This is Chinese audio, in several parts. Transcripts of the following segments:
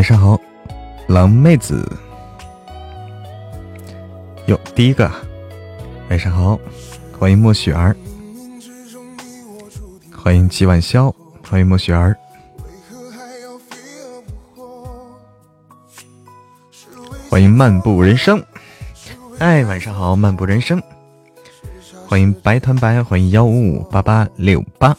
晚上好，狼妹子。哟，第一个，晚上好，欢迎莫雪儿，欢迎季晚宵，欢迎莫雪儿，欢迎漫步人生。哎，晚上好，漫步人生。欢迎白团白，欢迎幺五五八八六八。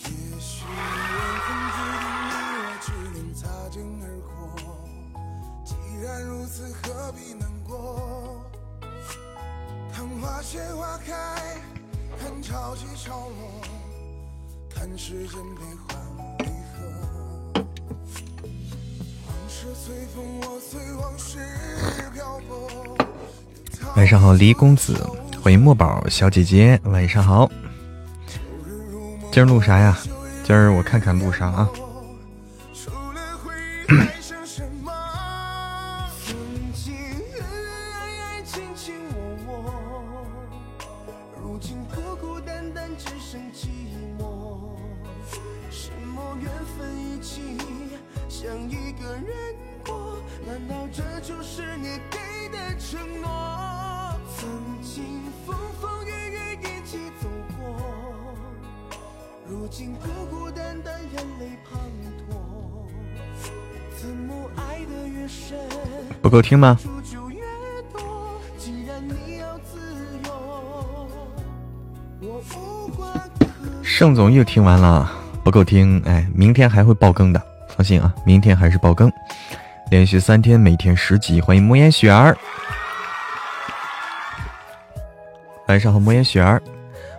黎公子，欢迎墨宝小姐姐，晚上好。今儿录啥呀？今儿我看看录啥啊？够听吗？盛总又听完了，不够听，哎，明天还会爆更的，放心啊，明天还是爆更，连续三天，每天十集，欢迎莫言雪儿，晚上好，莫言雪儿，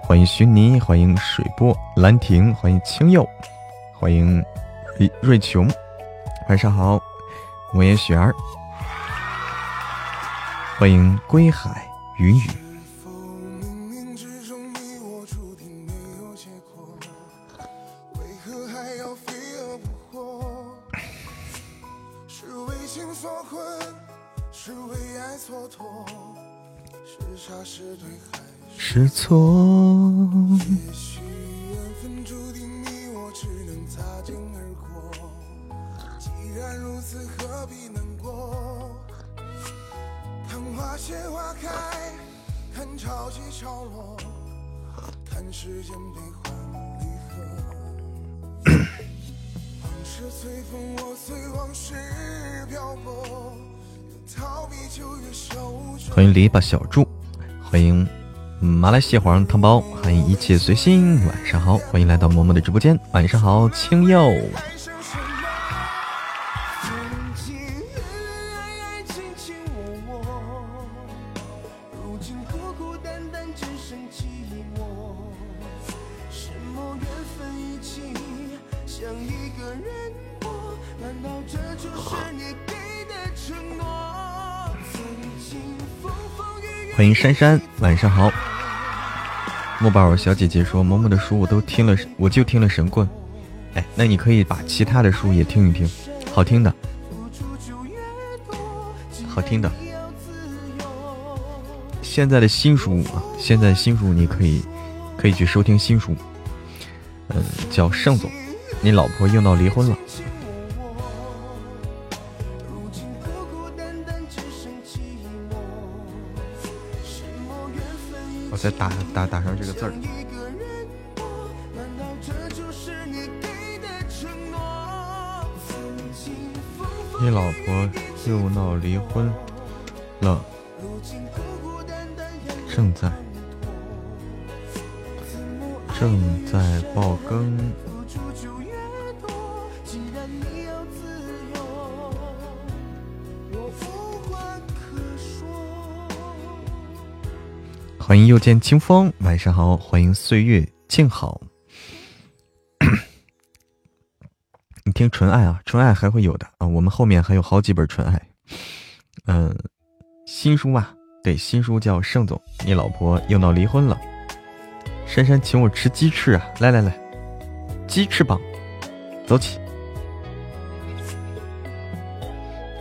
欢迎徐妮，欢迎水波兰亭，欢迎清佑，欢迎瑞瑞琼，晚上好，莫言雪儿。欢迎归海云雨。是错。把小猪，欢迎马来西亚黄汤包，欢迎一切随心。晚上好，欢迎来到嬷嬷的直播间。晚上好，青柚。欢迎珊珊，晚上好。木宝小姐姐说：“嬷嬷的书我都听了，我就听了神棍。哎，那你可以把其他的书也听一听，好听的，好听的。现在的新书啊，现在新书你可以可以去收听新书。嗯，叫盛总，你老婆又闹离婚了。”再打打打上这个字儿。你老婆又闹离婚了，正在正在爆更。欢迎又见清风，晚上好。欢迎岁月静好。你听纯爱啊，纯爱还会有的啊。我们后面还有好几本纯爱。嗯，新书啊，对，新书叫盛总，你老婆又闹离婚了。珊珊请我吃鸡翅啊，来来来，鸡翅膀，走起。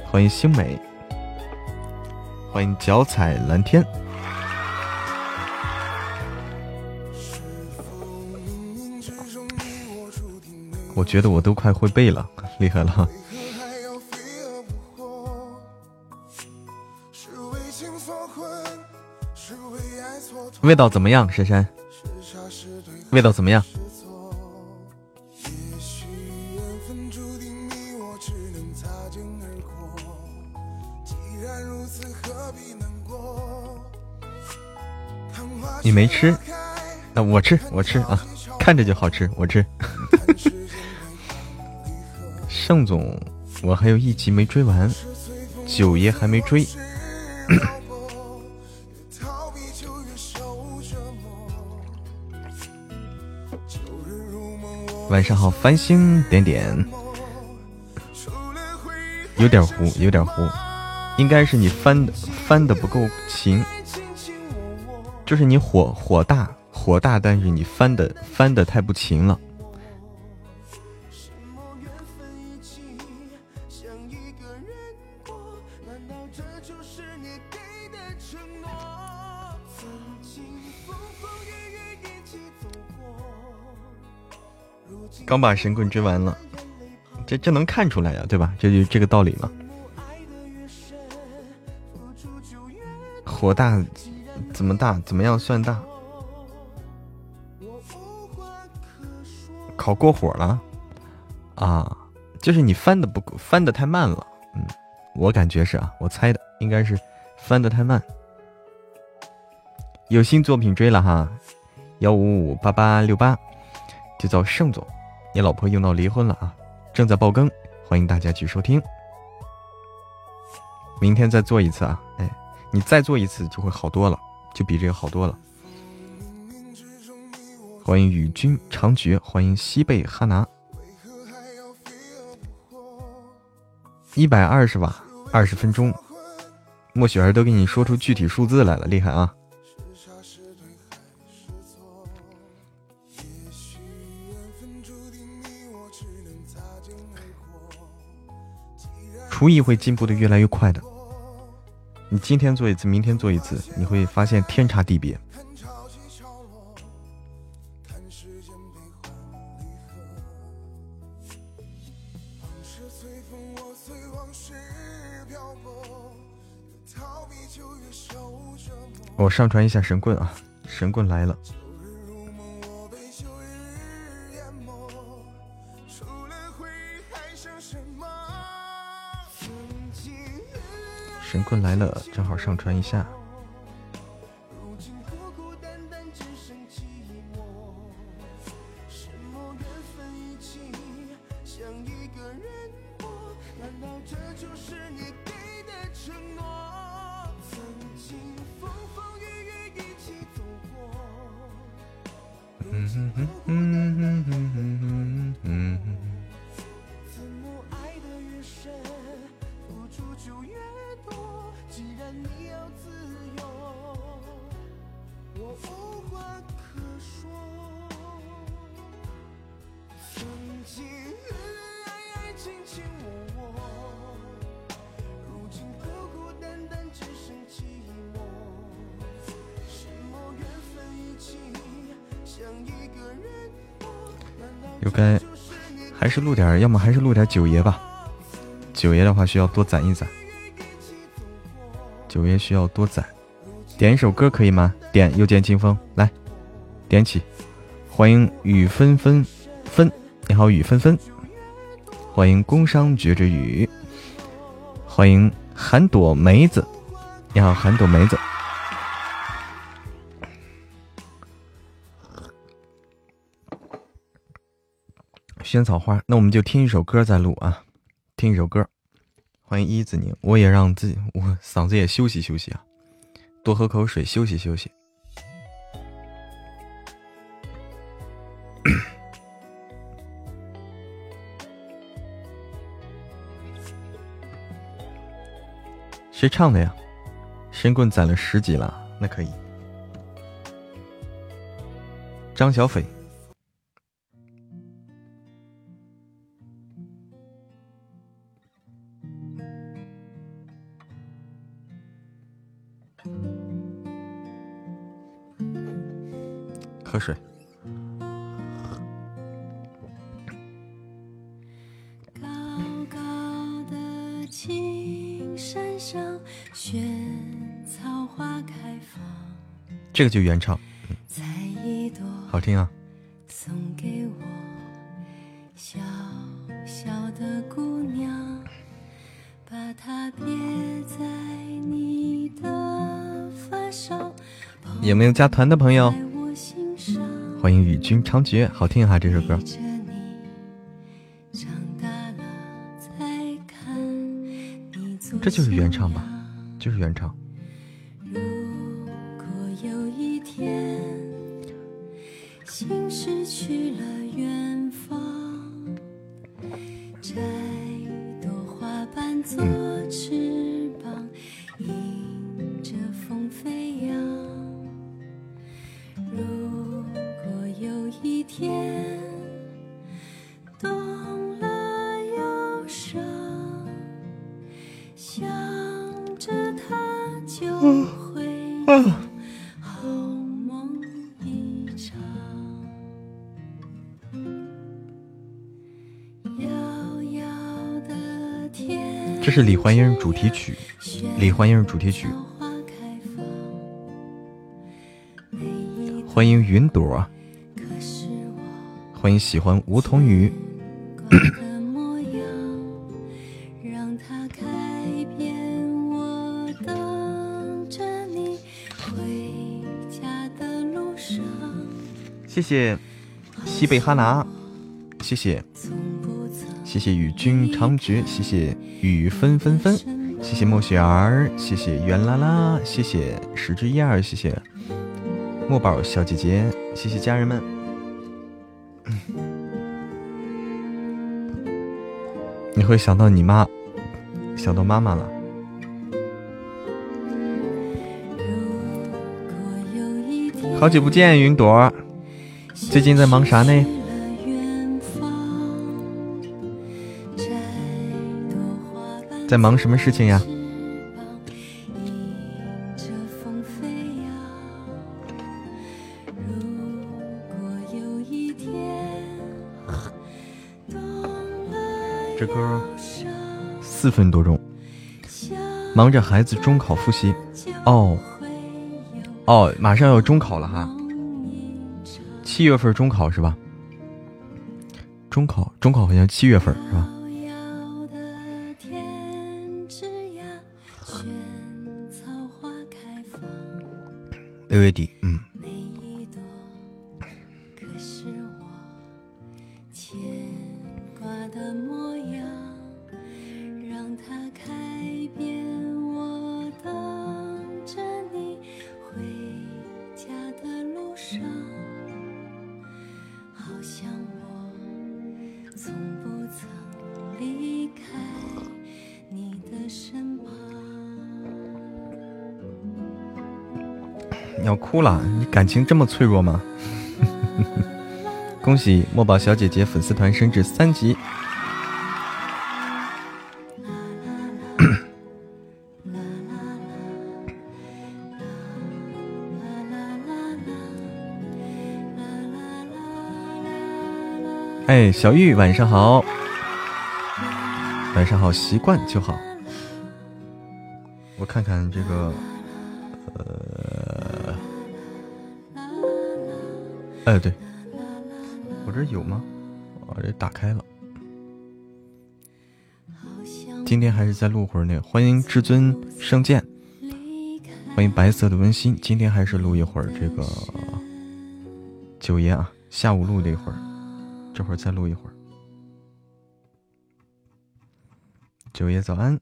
欢迎星美，欢迎脚踩蓝天。我觉得我都快会背了，厉害了。味道怎么样，珊珊？味道怎么样？你没吃，那我吃，我吃啊，看着就好吃，我吃。盛总，我还有一集没追完，九爷还没追。晚上好，繁星点点，有点糊，有点糊，应该是你翻的翻的不够勤，就是你火火大火大，但是你翻的翻的太不勤了。刚把神棍追完了，这这能看出来呀，对吧？这就这个道理嘛。火大怎么大？怎么样算大？烤过火了啊？就是你翻的不，翻的太慢了。嗯，我感觉是啊，我猜的应该是翻的太慢。有新作品追了哈，幺五五八八六八，就叫盛总。你老婆又闹离婚了啊！正在爆更，欢迎大家去收听。明天再做一次啊！哎，你再做一次就会好多了，就比这个好多了。欢迎与君长绝，欢迎西贝哈拿。一百二十瓦？二十分钟，莫雪儿都给你说出具体数字来了，厉害啊！厨艺会进步的越来越快的。你今天做一次，明天做一次，你会发现天差地别。我上传一下神棍啊，神棍来了。神棍来了，正好上传一下。要么还是录点九爷吧。九爷的话需要多攒一攒，九爷需要多攒。点一首歌可以吗？点又见清风，来点起。欢迎雨纷纷纷，你好雨纷纷。欢迎工商绝之雨。欢迎韩朵梅子，你好韩朵梅子。萱草花，那我们就听一首歌再录啊，听一首歌。欢迎一子宁，我也让自己我嗓子也休息休息啊，多喝口水休息休息。谁唱的呀？神棍攒了十级了，那可以。张小斐。这个就原唱，好听啊。有没有加团的朋友？欢迎与君长绝，好听哈这首歌。这就是原唱吧，就是原唱。《李焕英》主题曲，《李焕英》主题曲。欢迎云朵，欢迎喜欢梧桐雨。谢谢西北哈拿，谢谢。谢谢与君长绝，谢谢雨纷纷纷，谢谢莫雪儿，谢谢袁啦啦，谢谢十之一二，谢谢墨宝小姐姐，谢谢家人们。你会想到你妈，想到妈妈了。好久不见，云朵，最近在忙啥呢？在忙什么事情呀？这歌四分多钟，忙着孩子中考复习。哦哦，马上要中考了哈，七月份中考是吧？中考中考好像七月份是吧？六月底，嗯。感情这么脆弱吗？恭喜墨宝小姐姐粉丝团升至三级。哎，小玉晚上好，晚上好，习惯就好。我看看这个。哎，对，我这有吗？我这打开了。今天还是再录会儿那个，欢迎至尊圣剑，欢迎白色的温馨。今天还是录一会儿这个九爷啊，下午录了一会儿，这会儿再录一会儿。九爷早安。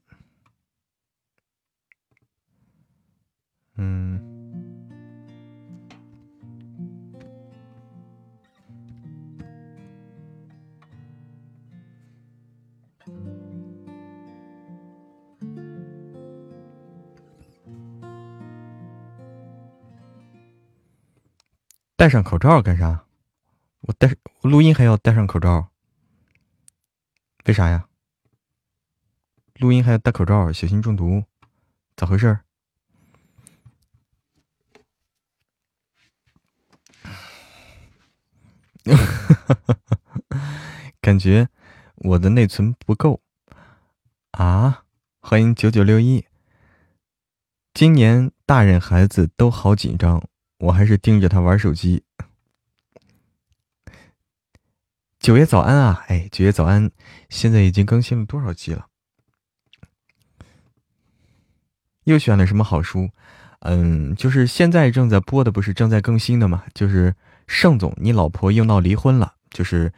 戴上口罩干啥？我戴我录音还要戴上口罩？为啥呀？录音还要戴口罩，小心中毒？咋回事？感觉我的内存不够啊！欢迎九九六一。今年大人孩子都好紧张。我还是盯着他玩手机。九爷早安啊！哎，九爷早安！现在已经更新了多少集了？又选了什么好书？嗯，就是现在正在播的，不是正在更新的吗？就是盛总，你老婆又闹离婚了，就是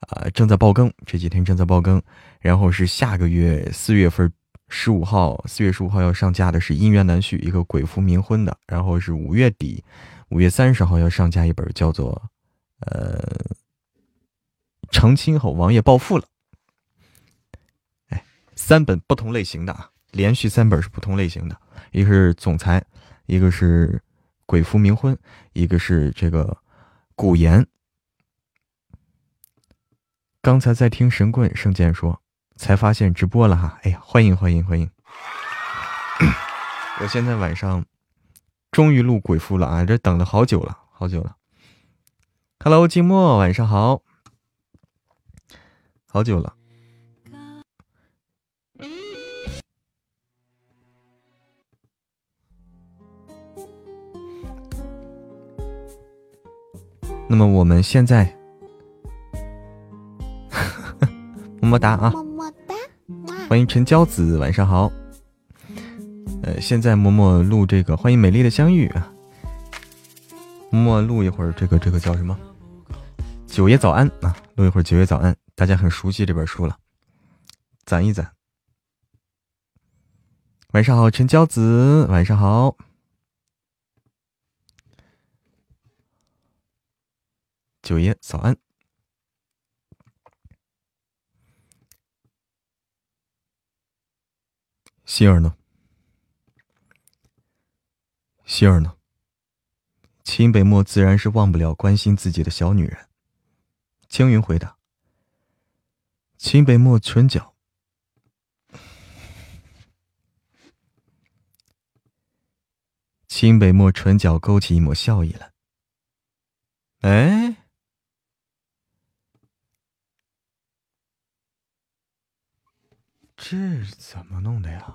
啊，正在爆更，这几天正在爆更。然后是下个月四月份十五号，四月十五号要上架的是《姻缘难续》，一个鬼夫冥婚的。然后是五月底，五月三十号要上架一本叫做呃。成亲后，王爷暴富了。哎，三本不同类型的啊，连续三本是不同类型的，一个是总裁，一个是鬼夫冥婚，一个是这个古言。刚才在听神棍圣剑说，才发现直播了哈。哎呀，欢迎欢迎欢迎！我现在晚上终于录鬼夫了啊，这等了好久了，好久了。Hello，寂寞，晚上好。好久了，那么我们现在，么么哒啊！欢迎陈娇子，晚上好。呃，现在默默录这个，欢迎美丽的相遇啊！默默录一会儿这个，这个叫什么？九爷早安啊！录一会儿九爷早安。大家很熟悉这本书了，攒一攒。晚上好，陈娇子，晚上好，九爷早安。希儿呢？希儿呢？秦北漠自然是忘不了关心自己的小女人。青云回答。秦北漠唇角，秦北漠唇角勾起一抹笑意来。哎，这怎么弄的呀？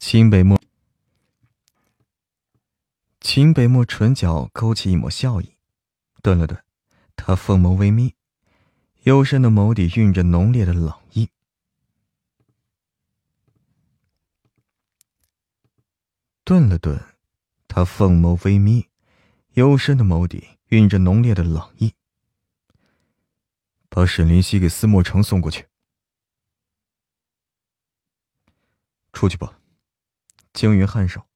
秦北漠，秦北漠唇角勾起一抹笑意，顿了顿，他凤眸微眯，幽深的眸底蕴着浓烈的冷意。顿了顿，他凤眸微眯，幽深的眸底蕴着浓烈的冷意。把沈林溪给司莫城送过去。出去吧。惊云颔首，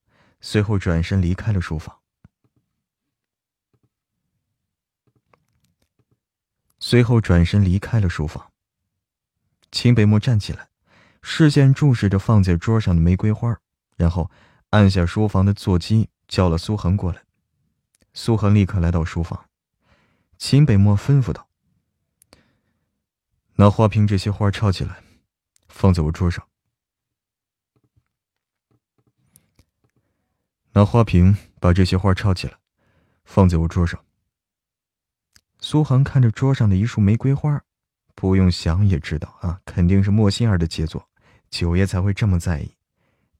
随后转身离开了书房。随后转身离开了书房。秦北漠站起来，视线注视着放在桌上的玫瑰花，然后按下书房的座机，叫了苏恒过来。苏恒立刻来到书房。秦北漠吩咐道：“拿花瓶这些花抄起来，放在我桌上。”拿花瓶把这些花抄起来，放在我桌上。苏杭看着桌上的一束玫瑰花，不用想也知道啊，肯定是莫心儿的杰作，九爷才会这么在意。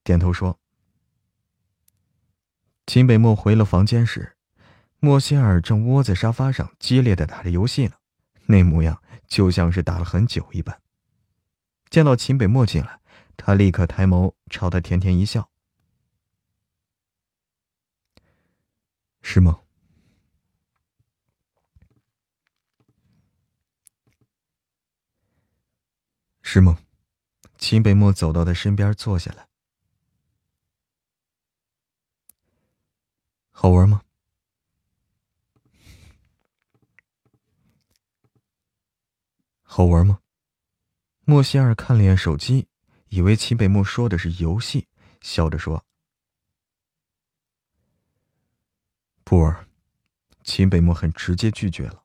点头说：“秦北漠回了房间时，莫心儿正窝在沙发上激烈的打着游戏呢，那模样就像是打了很久一般。”见到秦北漠进来，他立刻抬眸朝他甜甜一笑。是吗？是吗？秦北墨走到他身边坐下来。好玩吗？好玩吗？莫西尔看了眼手机，以为秦北墨说的是游戏，笑着说：“不玩。”秦北墨很直接拒绝了。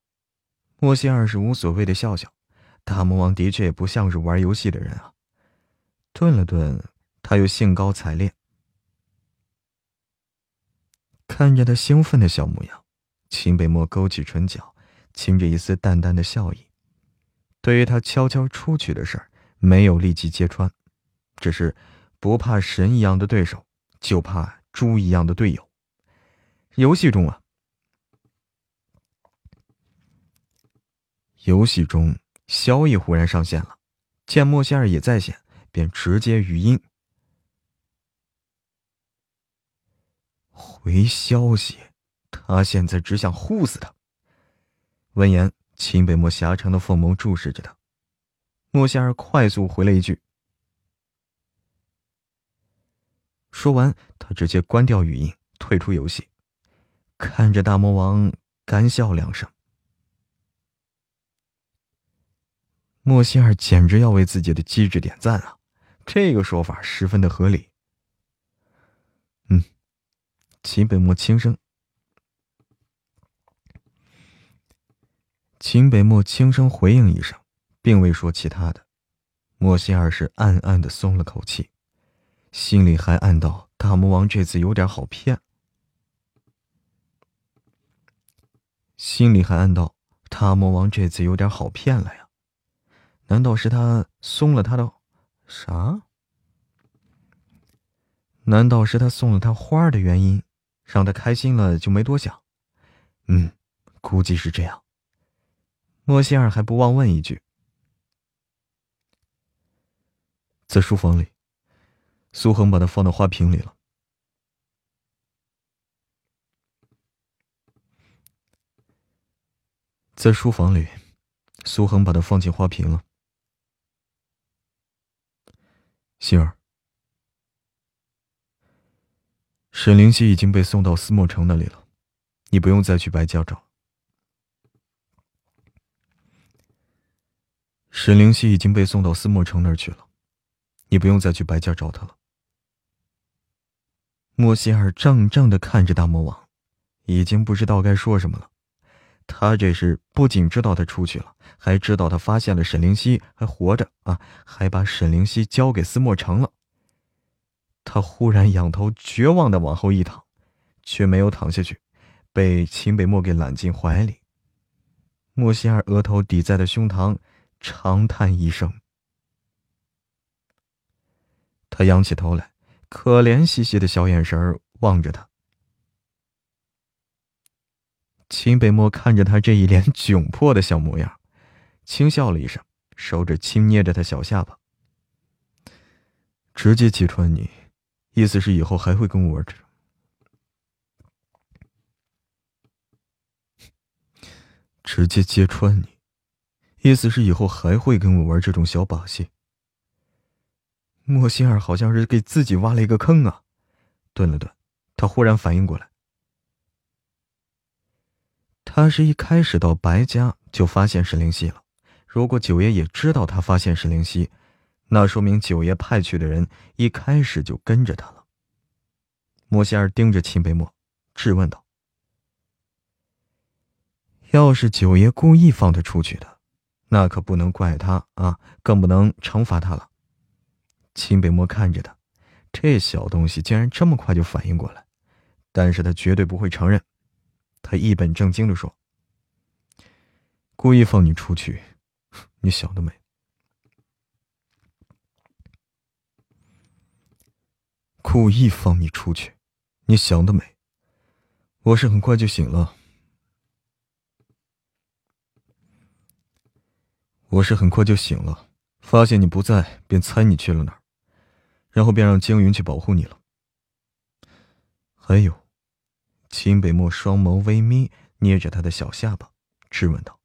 莫西二是无所谓的笑笑。大魔王的确也不像是玩游戏的人啊。顿了顿，他又兴高采烈。看着他兴奋的小模样，秦北墨勾起唇角，噙着一丝淡淡的笑意。对于他悄悄出去的事儿，没有立即揭穿，只是不怕神一样的对手，就怕猪一样的队友。游戏中啊，游戏中，萧逸忽然上线了，见莫仙儿也在线，便直接语音回消息。他现在只想护死他。闻言。秦北墨狭长的凤眸注视着他，莫仙儿快速回了一句。说完，他直接关掉语音，退出游戏，看着大魔王干笑两声。莫仙儿简直要为自己的机智点赞啊！这个说法十分的合理。嗯，秦北漠轻声。秦北漠轻声回应一声，并未说其他的。莫西尔是暗暗的松了口气，心里还暗道：大魔王这次有点好骗。心里还暗道：大魔王这次有点好骗了呀？难道是他松了他的啥？难道是他送了他花的原因，让他开心了就没多想？嗯，估计是这样。莫西尔还不忘问一句：“在书房里，苏恒把它放到花瓶里了。在书房里，苏恒把它放进花瓶了。心儿，沈灵溪已经被送到思墨城那里了，你不用再去白家找。”沈灵溪已经被送到思墨城那儿去了，你不用再去白家找他了。莫西尔怔怔的看着大魔王，已经不知道该说什么了。他这是不仅知道他出去了，还知道他发现了沈灵溪还活着啊，还把沈灵溪交给司墨城了。他忽然仰头绝望的往后一躺，却没有躺下去，被秦北墨给揽进怀里。莫西尔额头抵在了胸膛。长叹一声，他仰起头来，可怜兮兮的小眼神望着他。秦北墨看着他这一脸窘迫的小模样，轻笑了一声，手指轻捏着他小下巴。直接揭穿你，意思是以后还会跟我玩这种？直接揭穿你。意思是以后还会跟我玩这种小把戏。莫心儿好像是给自己挖了一个坑啊！顿了顿，他忽然反应过来，他是一开始到白家就发现沈灵溪了。如果九爷也知道他发现沈灵溪，那说明九爷派去的人一开始就跟着他了。莫仙儿盯着秦北墨，质问道：“要是九爷故意放他出去的？”那可不能怪他啊，更不能惩罚他了。秦北墨看着他，这小东西竟然这么快就反应过来，但是他绝对不会承认。他一本正经的说：“故意放你出去，你想得美！故意放你出去，你想得美！我是很快就醒了。”我是很快就醒了，发现你不在，便猜你去了哪儿，然后便让江云去保护你了。还有，秦北漠双眸微眯，捏着他的小下巴，质问道：“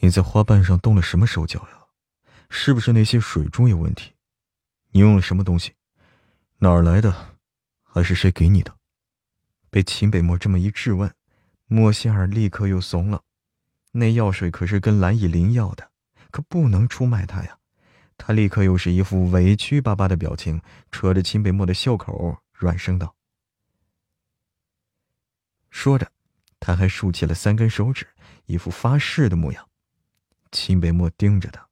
你在花瓣上动了什么手脚呀？是不是那些水珠有问题？你用了什么东西？哪儿来的？还是谁给你的？”被秦北漠这么一质问，莫仙儿立刻又怂了。那药水可是跟蓝以林要的，可不能出卖他呀。他立刻又是一副委屈巴巴的表情，扯着秦北漠的袖口，软声道。说着，他还竖起了三根手指，一副发誓的模样。秦北漠盯着他，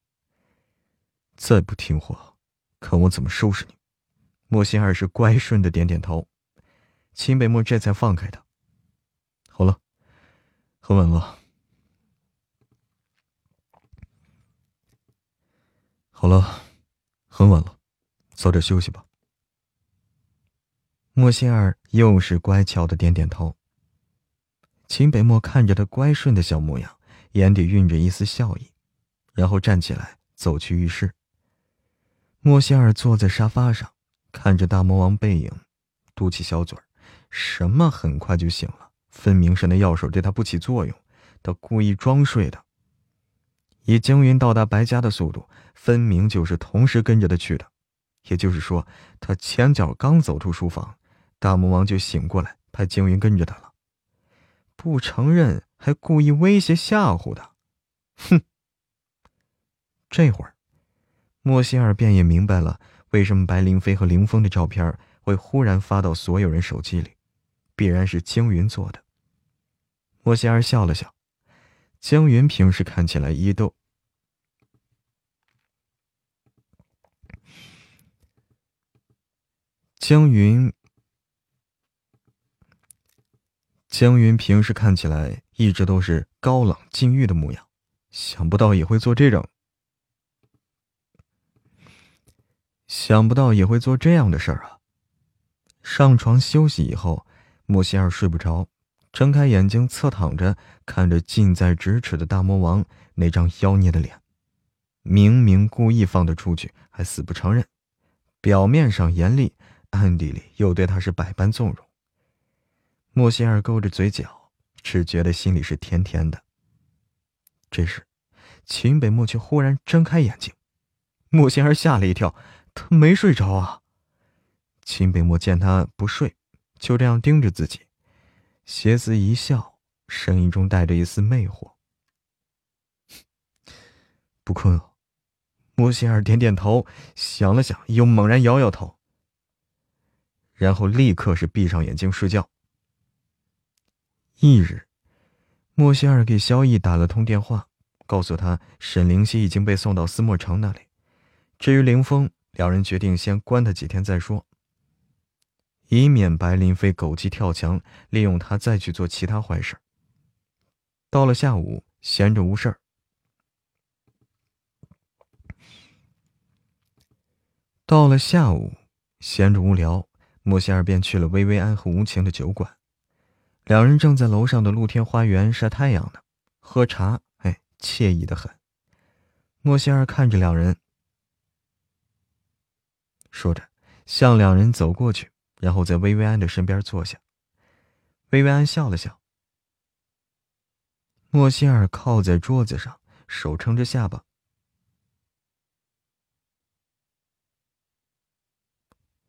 再不听话，看我怎么收拾你！莫心儿是乖顺的点点头，秦北漠这才放开他。好了，很晚了，好了，很晚了，早点休息吧。莫心儿又是乖巧的点点头。秦北漠看着他乖顺的小模样，眼底蕴着一丝笑意，然后站起来走去浴室。莫歇尔坐在沙发上，看着大魔王背影，嘟起小嘴儿，什么很快就醒了，分明是那药水对他不起作用，他故意装睡的。以江云到达白家的速度，分明就是同时跟着他去的，也就是说，他前脚刚走出书房，大魔王就醒过来，派江云跟着他了。不承认，还故意威胁吓唬他，哼！这会儿，莫西尔便也明白了为什么白灵飞和凌风的照片会忽然发到所有人手机里，必然是江云做的。莫西尔笑了笑，江云平时看起来一逗，江云。江云平时看起来一直都是高冷禁欲的模样，想不到也会做这种，想不到也会做这样的事儿啊！上床休息以后，莫仙儿睡不着，睁开眼睛侧躺着，看着近在咫尺的大魔王那张妖孽的脸，明明故意放他出去，还死不承认，表面上严厉，暗地里又对他是百般纵容。莫仙儿勾着嘴角，只觉得心里是甜甜的。这时，秦北漠却忽然睁开眼睛，莫仙儿吓了一跳，他没睡着啊。秦北漠见他不睡，就这样盯着自己，邪肆一笑，声音中带着一丝魅惑：“不困了。”莫仙儿点点头，想了想，又猛然摇摇头，然后立刻是闭上眼睛睡觉。翌日，莫歇尔给萧逸打了通电话，告诉他沈灵溪已经被送到思墨城那里。至于凌风，两人决定先关他几天再说，以免白林飞狗急跳墙，利用他再去做其他坏事。到了下午，闲着无事儿。到了下午，闲着无聊，莫歇尔便去了薇薇安和无情的酒馆。两人正在楼上的露天花园晒太阳呢，喝茶，哎，惬意的很。莫仙儿看着两人，说着，向两人走过去，然后在薇薇安的身边坐下。薇薇安笑了笑。莫仙儿靠在桌子上，手撑着下巴。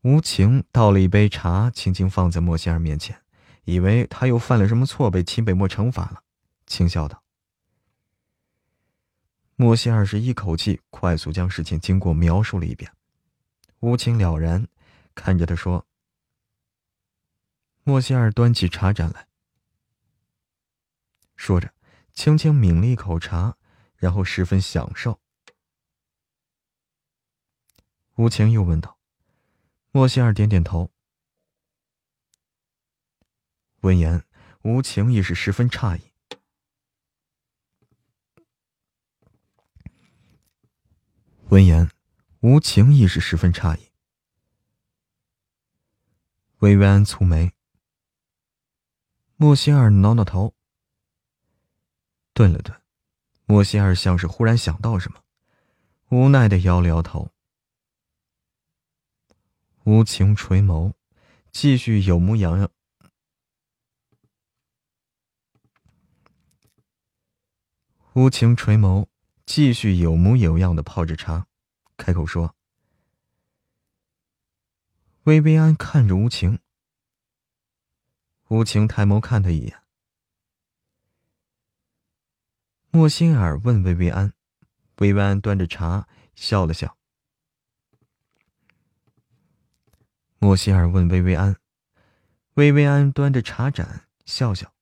无情倒了一杯茶，轻轻放在莫仙儿面前。以为他又犯了什么错，被秦北漠惩罚了，轻笑道：“莫西尔是一口气快速将事情经过描述了一遍。”无情了然，看着他说：“莫西尔端起茶盏来，说着，轻轻抿了一口茶，然后十分享受。”无情又问道：“莫西尔点点头。”闻言，无情亦是十分诧异。闻言，无情亦是十分诧异。魏维安蹙眉，莫西尔挠挠头，顿了顿，莫西尔像是忽然想到什么，无奈的摇了摇头。无情垂眸，继续有模有样。无情垂眸，继续有模有样的泡着茶，开口说：“薇薇安看着无情。”无情抬眸看他一眼。莫心儿问薇薇安，薇薇安端着茶笑了笑。莫心儿问薇薇安，薇薇安端着茶盏笑笑。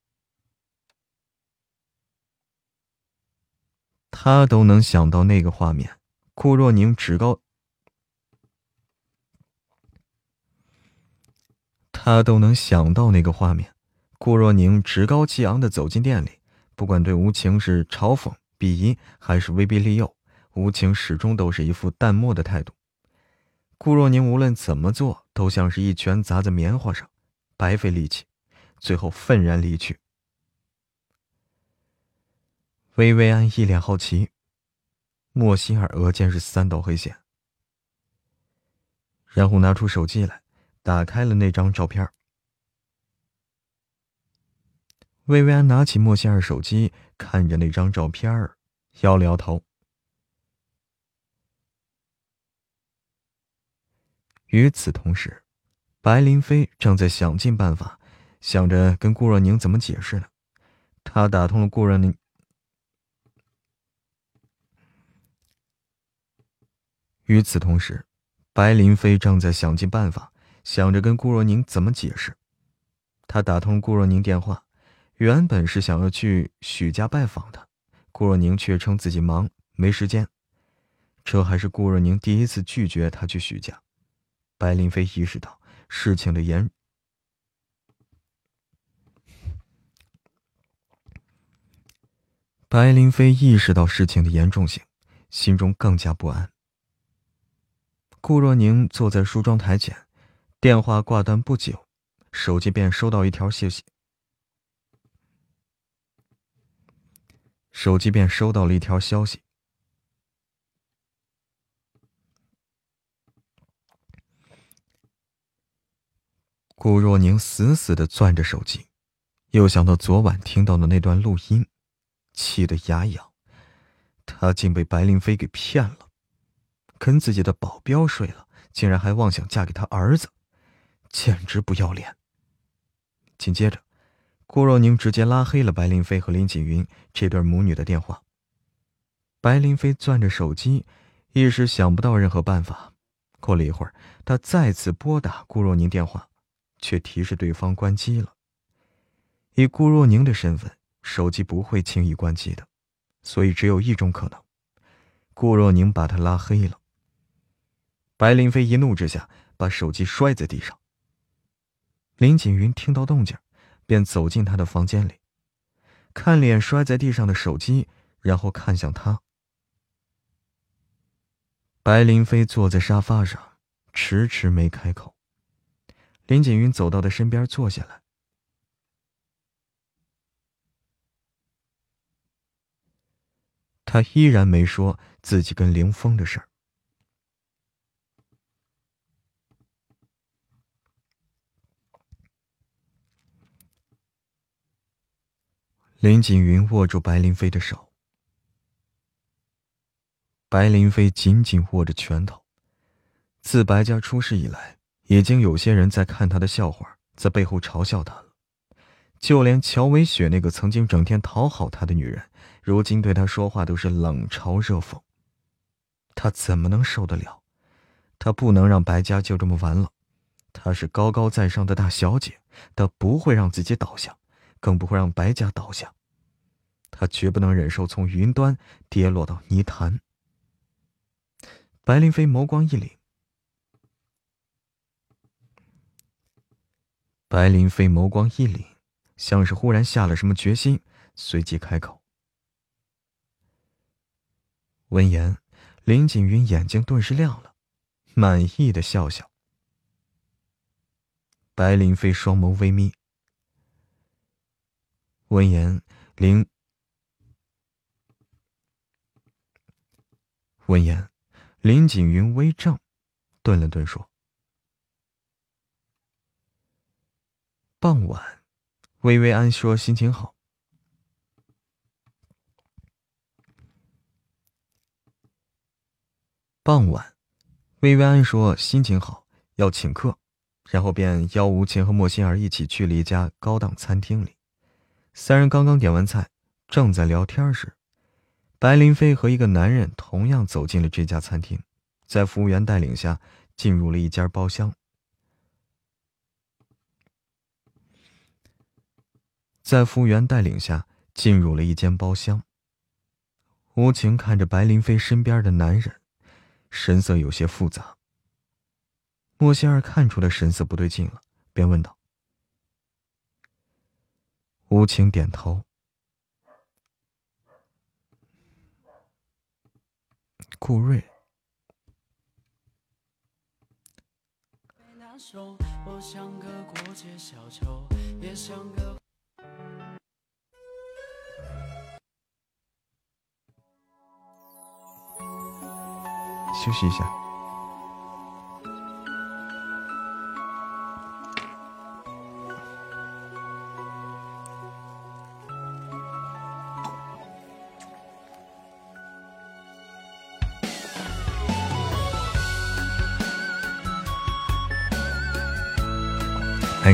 他都能想到那个画面，顾若宁趾高，他都能想到那个画面，顾若宁趾高气昂的走进店里。不管对无情是嘲讽、鄙夷，还是威逼利诱，无情始终都是一副淡漠的态度。顾若宁无论怎么做，都像是一拳砸在棉花上，白费力气，最后愤然离去。薇薇安一脸好奇，莫心儿额间是三道黑线，然后拿出手机来，打开了那张照片。薇薇安拿起莫仙儿手机，看着那张照片儿，摇了摇头。与此同时，白林飞正在想尽办法，想着跟顾若宁怎么解释呢。他打通了顾若宁。与此同时，白林飞正在想尽办法，想着跟顾若宁怎么解释。他打通顾若宁电话。原本是想要去许家拜访的，顾若宁却称自己忙没时间。这还是顾若宁第一次拒绝他去许家。白林飞意识到事情的严，白林飞意识到事情的严重性，心中更加不安。顾若宁坐在梳妆台前，电话挂断不久，手机便收到一条信息。手机便收到了一条消息。顾若宁死死的攥着手机，又想到昨晚听到的那段录音，气得牙痒。他竟被白灵飞给骗了，跟自己的保镖睡了，竟然还妄想嫁给他儿子，简直不要脸。紧接着。顾若宁直接拉黑了白林飞和林锦云这对母女的电话。白林飞攥着手机，一时想不到任何办法。过了一会儿，他再次拨打顾若宁电话，却提示对方关机了。以顾若宁的身份，手机不会轻易关机的，所以只有一种可能：顾若宁把他拉黑了。白林飞一怒之下，把手机摔在地上。林锦云听到动静。便走进他的房间里，看脸摔在地上的手机，然后看向他。白林飞坐在沙发上，迟迟没开口。林锦云走到他身边坐下来，他依然没说自己跟凌峰的事儿。林锦云握住白林飞的手，白林飞紧紧握着拳头。自白家出事以来，已经有些人在看他的笑话，在背后嘲笑他了。就连乔伟雪那个曾经整天讨好他的女人，如今对他说话都是冷嘲热讽。他怎么能受得了？他不能让白家就这么完了。她是高高在上的大小姐，她不会让自己倒下。更不会让白家倒下。他绝不能忍受从云端跌落到泥潭。白灵飞眸光一凛，白灵飞眸光一凛，像是忽然下了什么决心，随即开口。闻言，林锦云眼睛顿时亮了，满意的笑笑。白灵飞双眸微眯。闻言林闻言林景云微怔顿了顿说。傍晚薇薇安说心情好。傍晚薇薇安说心情好要请客然后便邀吴琴和莫心儿一起去了一家高档餐厅里。三人刚刚点完菜，正在聊天时，白林飞和一个男人同样走进了这家餐厅，在服务员带领下进入了一间包厢。在服务员带领下进入了一间包厢。吴晴看着白林飞身边的男人，神色有些复杂。莫仙儿看出了神色不对劲了，便问道：“吴晴，点头。顾瑞。”休息一下。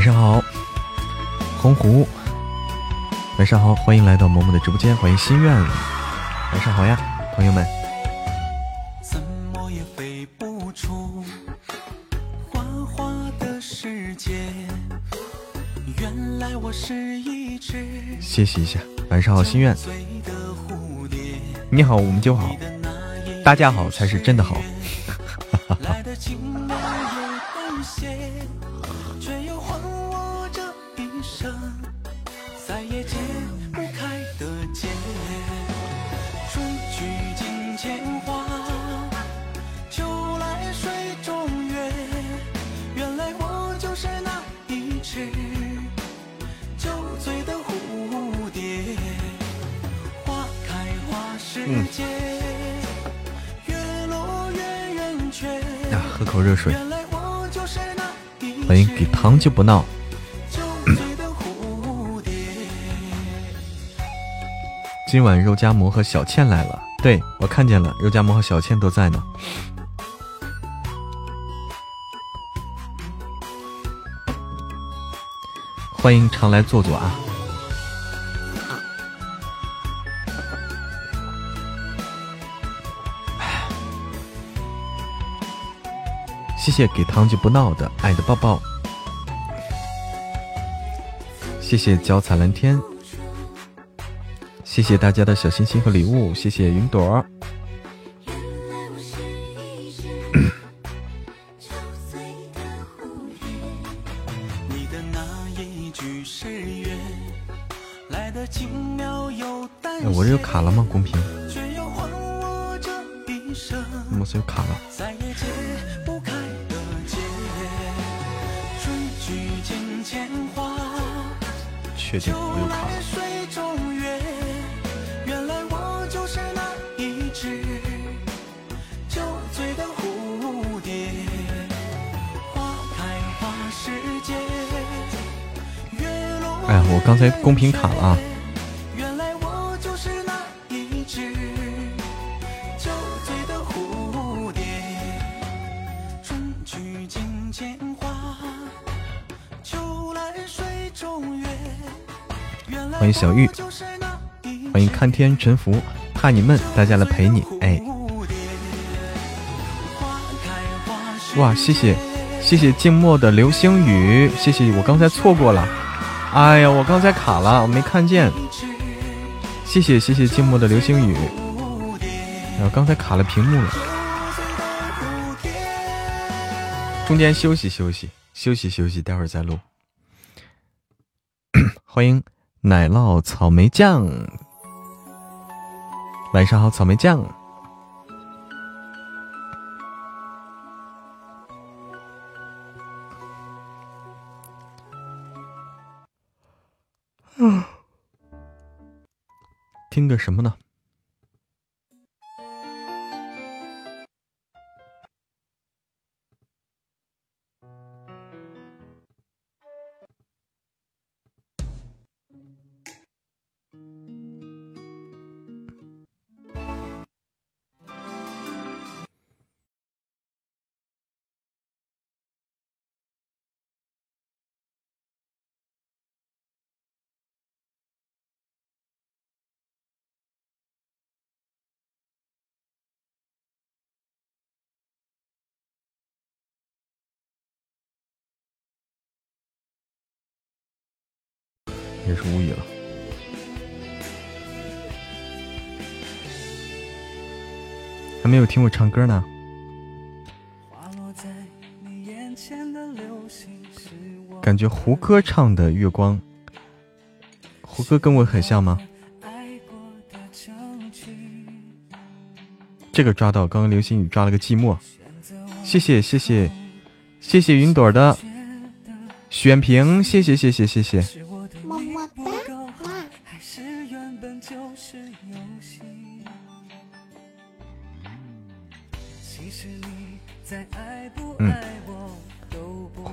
上好，红狐。晚上好，欢迎来到萌萌的直播间，欢迎心愿。晚上好呀，朋友们。谢谢一下，晚上好，心愿。你好，我们就好。大家好才是真的好。就不闹。今晚肉夹馍和小倩来了，对我看见了，肉夹馍和小倩都在呢。欢迎常来坐坐啊！谢谢给糖就不闹的爱的抱抱。谢谢脚踩蓝天，谢谢大家的小心心和礼物，谢谢云朵。确定我又卡了。哎呀，我刚才公屏卡了啊！小玉，欢迎看天沉浮，怕你闷，大家来陪你。哎，哇，谢谢谢谢静默的流星雨，谢谢我刚才错过了，哎呀，我刚才卡了，我没看见。谢谢谢谢静默的流星雨，我刚才卡了屏幕了，中间休息休息休息休息，待会儿再录。欢迎。奶酪草莓酱，晚上好，草莓酱。嗯，听个什么呢？无语了。还没有听我唱歌呢。感觉胡歌唱的《月光》，胡歌跟我很像吗？这个抓到，刚刚流星雨抓了个寂寞。谢谢谢谢谢谢云朵的选评，谢谢谢谢谢谢。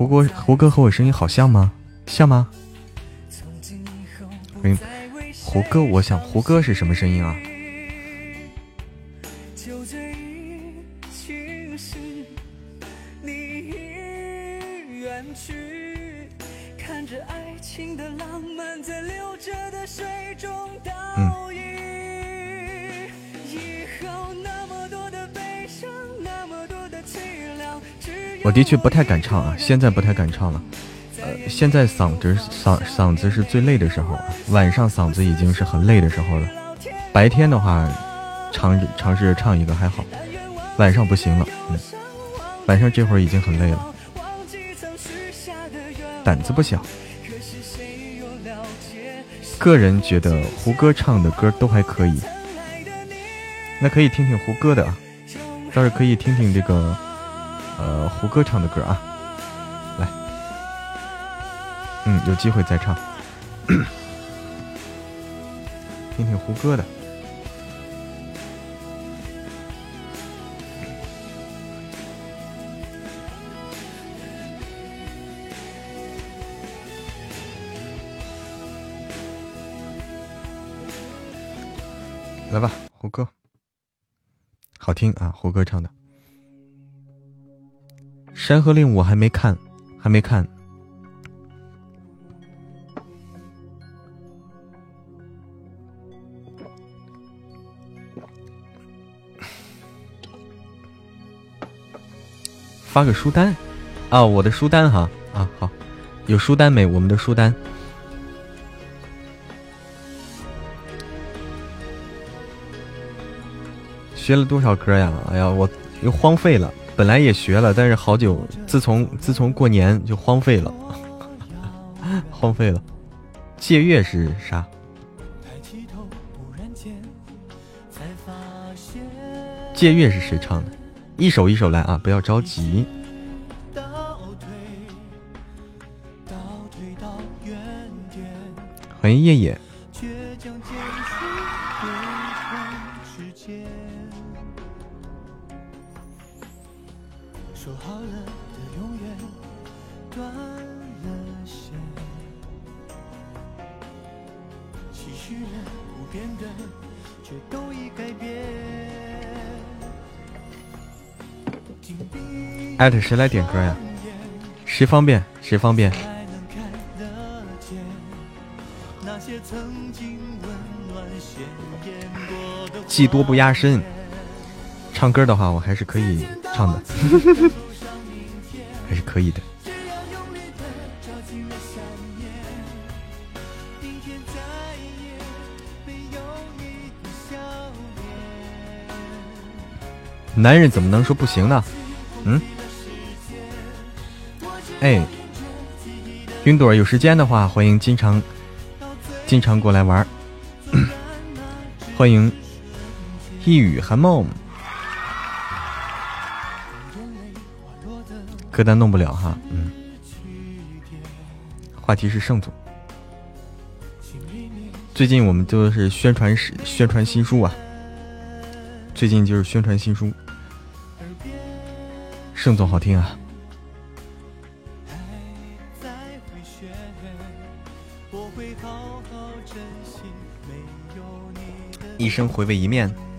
胡歌，胡歌和我声音好像吗？像吗？嗯，胡歌，我想胡歌是什么声音啊？我的确不太敢唱啊，现在不太敢唱了。呃，现在嗓子嗓嗓子是最累的时候，晚上嗓子已经是很累的时候了。白天的话，尝尝试着唱一个还好，晚上不行了。嗯，晚上这会儿已经很累了，胆子不小。个人觉得胡歌唱的歌都还可以，那可以听听胡歌的啊，倒是可以听听这个。呃，胡歌唱的歌啊，来，嗯，有机会再唱，听听胡歌的，来吧，胡歌，好听啊，胡歌唱的。《山河令》我还没看，还没看。发个书单啊，我的书单哈啊好，有书单没？我们的书单学了多少歌呀？哎呀，我又荒废了。本来也学了，但是好久，自从自从过年就荒废了，荒废了。借月是啥？借月是谁唱的？一首一首来啊，不要着急。欢迎叶叶。艾特谁来点歌呀？谁方便谁方便。技多不压身，唱歌的话我还是可以唱的，还是可以的。男人怎么能说不行呢？嗯。哎，云朵有时间的话，欢迎经常经常过来玩 欢迎一语寒梦，歌单弄不了哈。嗯，话题是盛总，最近我们都是宣传是宣传新书啊，最近就是宣传新书，盛总好听啊。一生回味一面。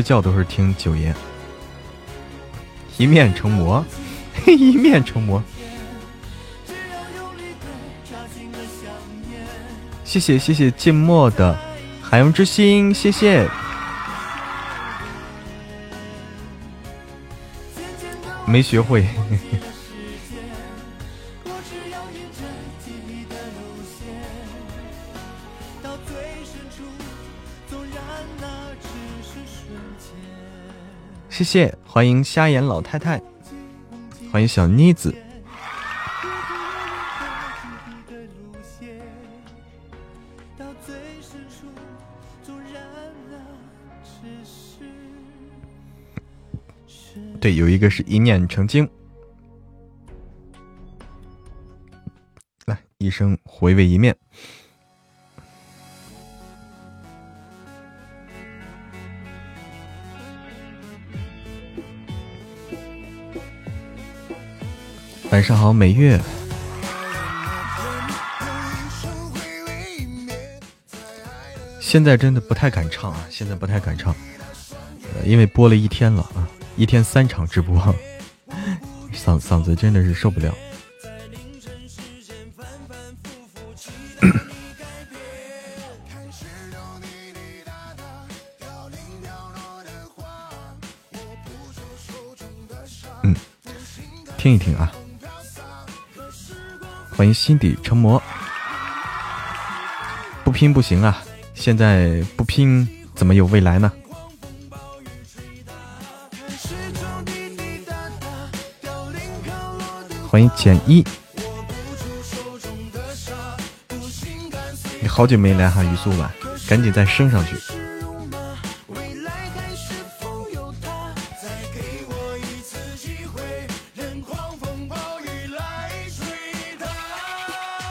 睡觉都是听九爷，一面成魔，一面成魔。谢谢谢谢静默的海洋之心，谢谢。没学会。谢谢，欢迎瞎眼老太太，欢迎小妮子。对，有一个是一念成精。来，一生回味一面。晚上好，美月。现在真的不太敢唱啊，现在不太敢唱，呃因为播了一天了啊。一天三场直播，嗓嗓子真的是受不了。嗯，听一听啊！欢迎心底成魔，不拼不行啊！现在不拼怎么有未来呢？欢迎简一，你好久没来哈，于素吧，赶紧再升上去。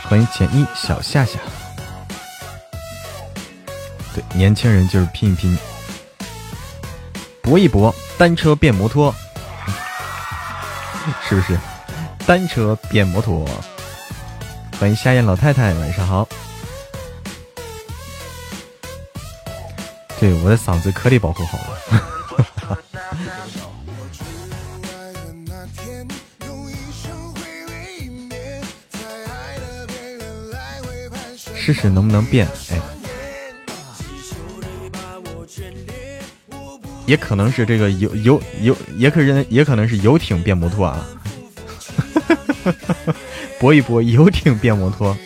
欢迎简一小夏夏，对，年轻人就是拼一拼，搏一搏，单车变摩托，是不是？单车变摩托，欢迎夏燕老太太，晚上好。对，我的嗓子可得保护好了。试试能不能变？哎，也可能是这个游游游，也可能也可能是游艇变摩托啊。搏一搏，游艇变摩托。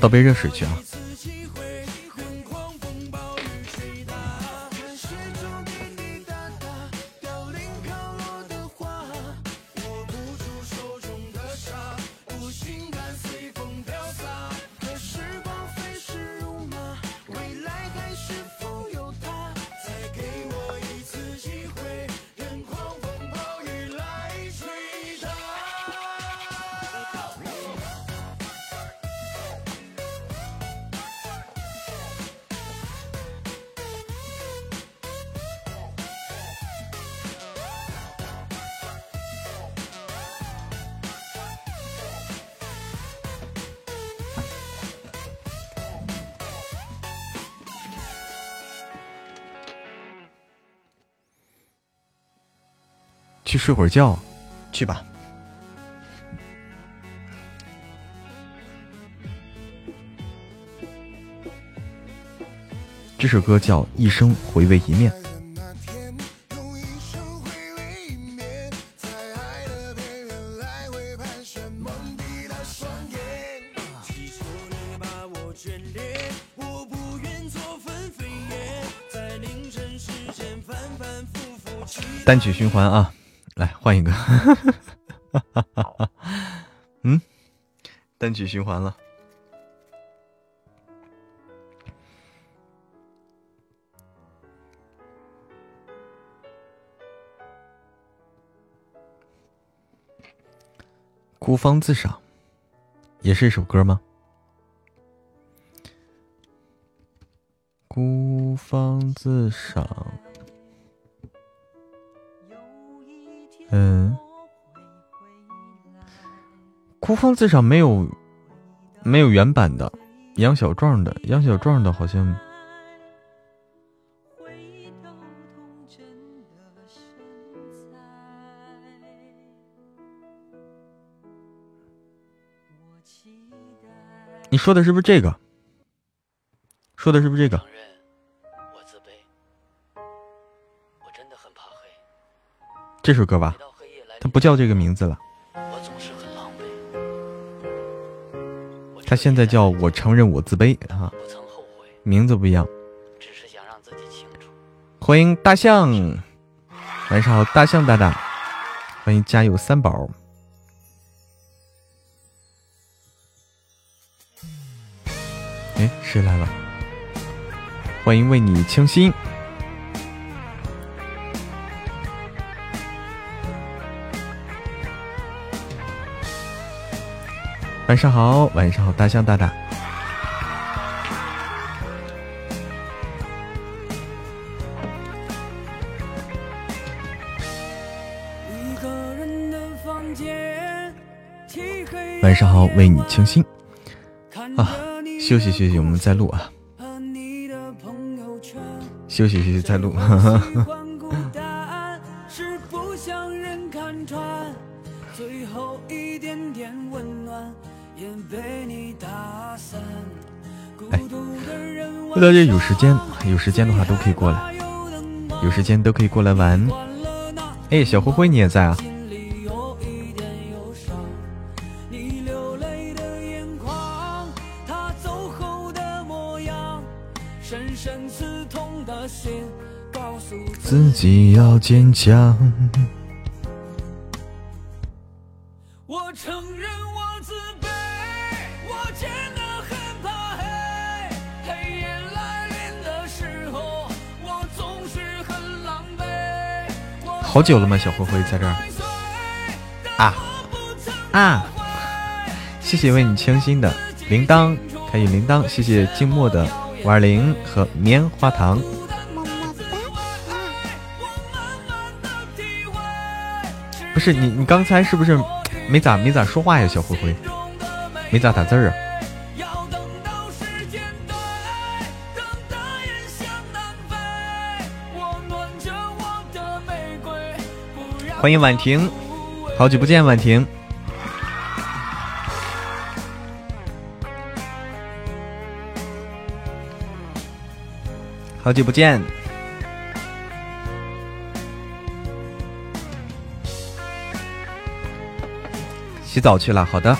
倒杯热水去啊。睡会儿觉，去吧。这首歌叫《一生回味一面》。单曲循环啊！来换一个，嗯，单曲循环了。孤芳自赏，也是一首歌吗？孤芳自赏。嗯，孤芳自赏没有没有原版的杨小壮的，杨小壮的好像。你说的是不是这个？说的是不是这个？这首歌吧，它不叫这个名字了。他现在叫我承认我自卑啊，名字不一样。欢迎大象，晚上好，大象大大，欢迎家有三宝。哎，谁来了？欢迎为你倾心。晚上好，晚上好，大象大大。晚上好，为你倾心。啊，休息休息，我们再录啊。休息休息，再录。大家有时间，有时间的话都可以过来，有时间都可以过来玩。哎，小灰灰你也在啊？自己要坚强。好久了吗？小灰灰在这儿啊啊！谢谢为你倾心的铃铛，开启铃铛。谢谢静默的五二零和棉花糖。不是你，你刚才是不是没咋没咋说话呀？小灰灰，没咋打字儿啊？欢迎婉婷，好久不见，婉婷，好久不见，洗澡去了，好的，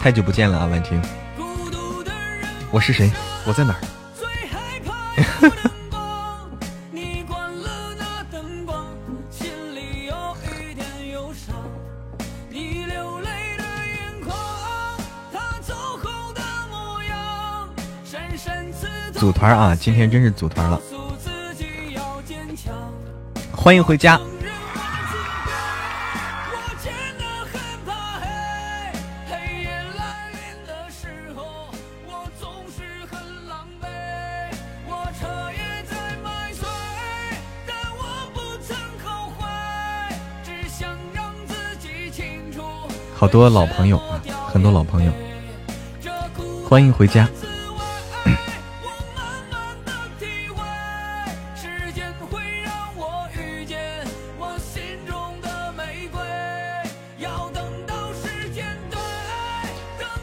太久不见了啊，婉婷，我是谁？我在哪儿？团啊！今天真是组团了，欢迎回家。好多老朋友啊，很多老朋友，欢迎回家。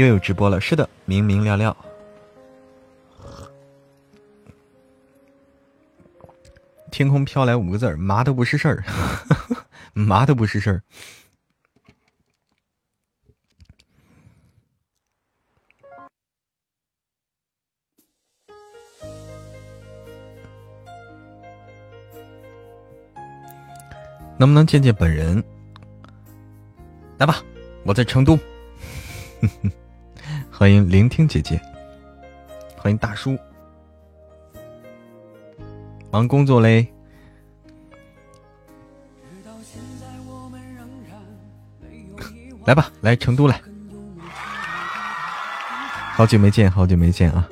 又有直播了，是的，明明亮亮。天空飘来五个字儿，麻都不是事儿，麻都不是事儿。能不能见见本人？来吧，我在成都。欢迎聆听姐姐，欢迎大叔。忙工作嘞。来吧，来成都来。好久没见，好久没见啊。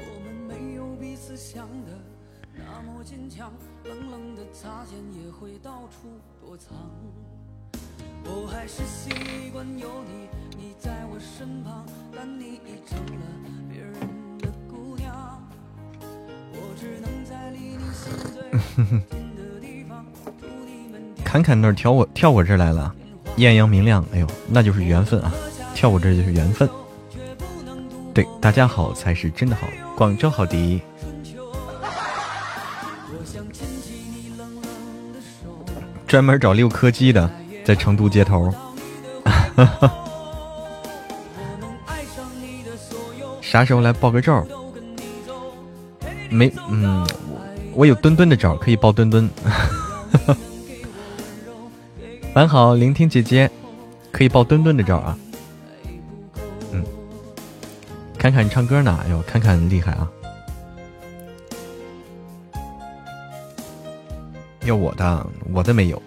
侃侃那儿跳我跳我这儿来了，艳阳明亮，哎呦，那就是缘分啊！跳我这就是缘分。对，大家好才是真的好，广州好迪。专门找六颗鸡的，在成都街头。啥时候来报个照？没，嗯。我有墩墩的照，可以抱墩墩。晚好，聆听姐姐，可以爆墩墩的招啊。嗯，侃侃唱歌呢，哎呦，侃侃厉害啊。要我的，我的没有。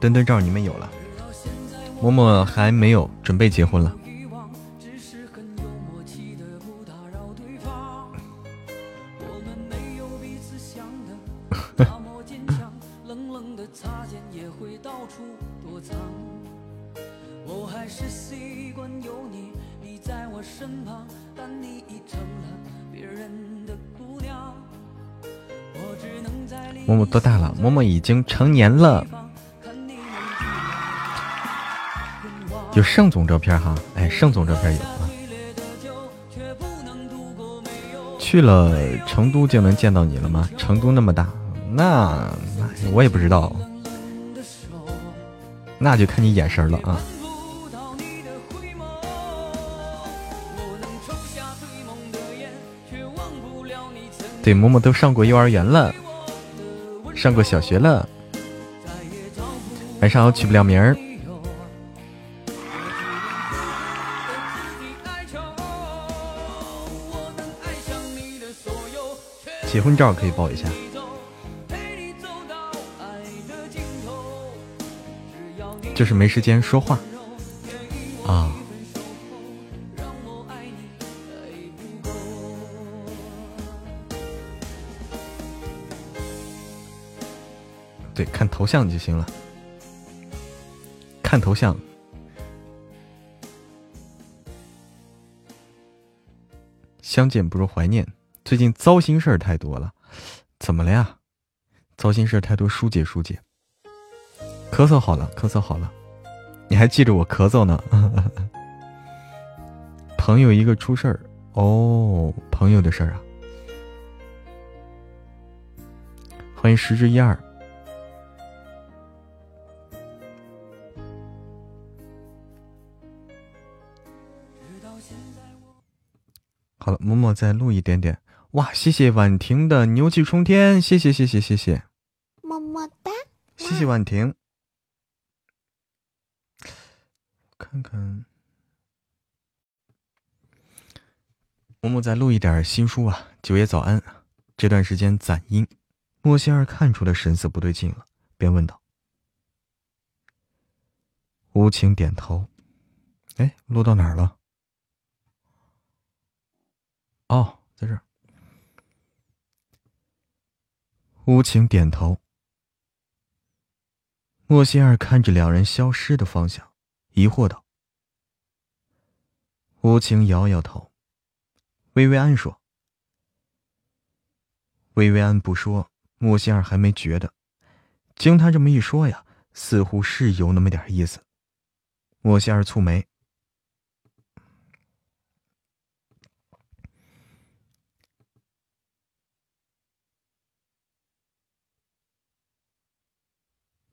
墩墩照你们有了，默默还没有准备结婚了。默默多大了？默默已经成年了。有盛总照片哈，哎，盛总照片有啊。去了成都就能见到你了吗？成都那么大，那我也不知道，那就看你眼神了啊。对，嬷嬷都上过幼儿园了，上过小学了，晚上好，取不了名儿。结婚照可以抱一下，就是没时间说话。头像就行了，看头像。相见不如怀念。最近糟心事儿太多了，怎么了呀？糟心事儿太多，疏解疏解。咳嗽好了，咳嗽好了，你还记着我咳嗽呢？朋友一个出事儿哦，朋友的事儿啊。欢迎十之一二。好了，默默再录一点点。哇，谢谢婉婷的牛气冲天，谢谢谢谢谢谢，么么哒，谢谢婉婷。看看，默默再录一点新书啊。九爷早安，这段时间攒音。莫仙儿看出了神色不对劲了，便问道：“无情点头，哎，录到哪儿了？哦，在这儿。”无情点头，莫西尔看着两人消失的方向，疑惑道：“无情摇摇头。”薇薇安说：“薇薇安不说，莫西尔还没觉得。经他这么一说呀，似乎是有那么点意思。”莫西尔蹙眉。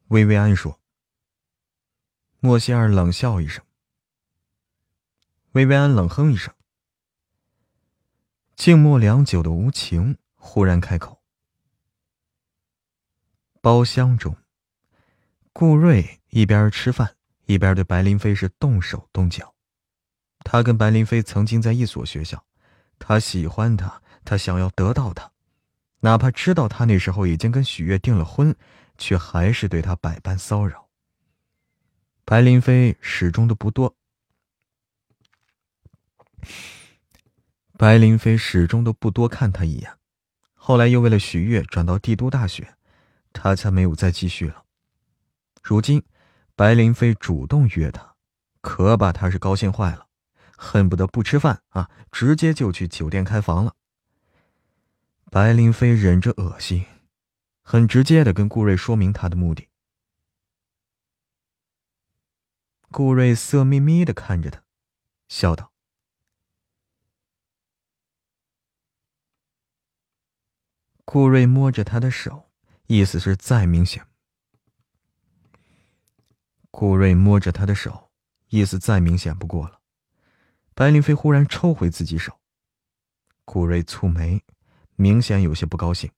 薇薇安说：“莫西尔冷笑一声，薇薇安冷哼一声。静默良久的无情忽然开口。包厢中，顾瑞一边吃饭一边对白林飞是动手动脚。他跟白林飞曾经在一所学校，他喜欢她，他想要得到她，哪怕知道他那时候已经跟许月订了婚，却还是对他百般骚扰。白林飞始终都不多。白林飞始终都不多看他一眼，后来又为了许悦转到帝都大学，他才没有再继续了。如今，白林飞主动约他，可把他是高兴坏了，恨不得不吃饭啊，直接就去酒店开房了。白林飞忍着恶心，很直接的跟顾瑞说明他的目的。顾瑞色眯眯的看着他，笑道。顾瑞摸着他的手，意思是再明显。顾瑞摸着他的手，意思再明显不过了。白林飞忽然抽回自己手，顾瑞蹙眉，明显有些不高兴。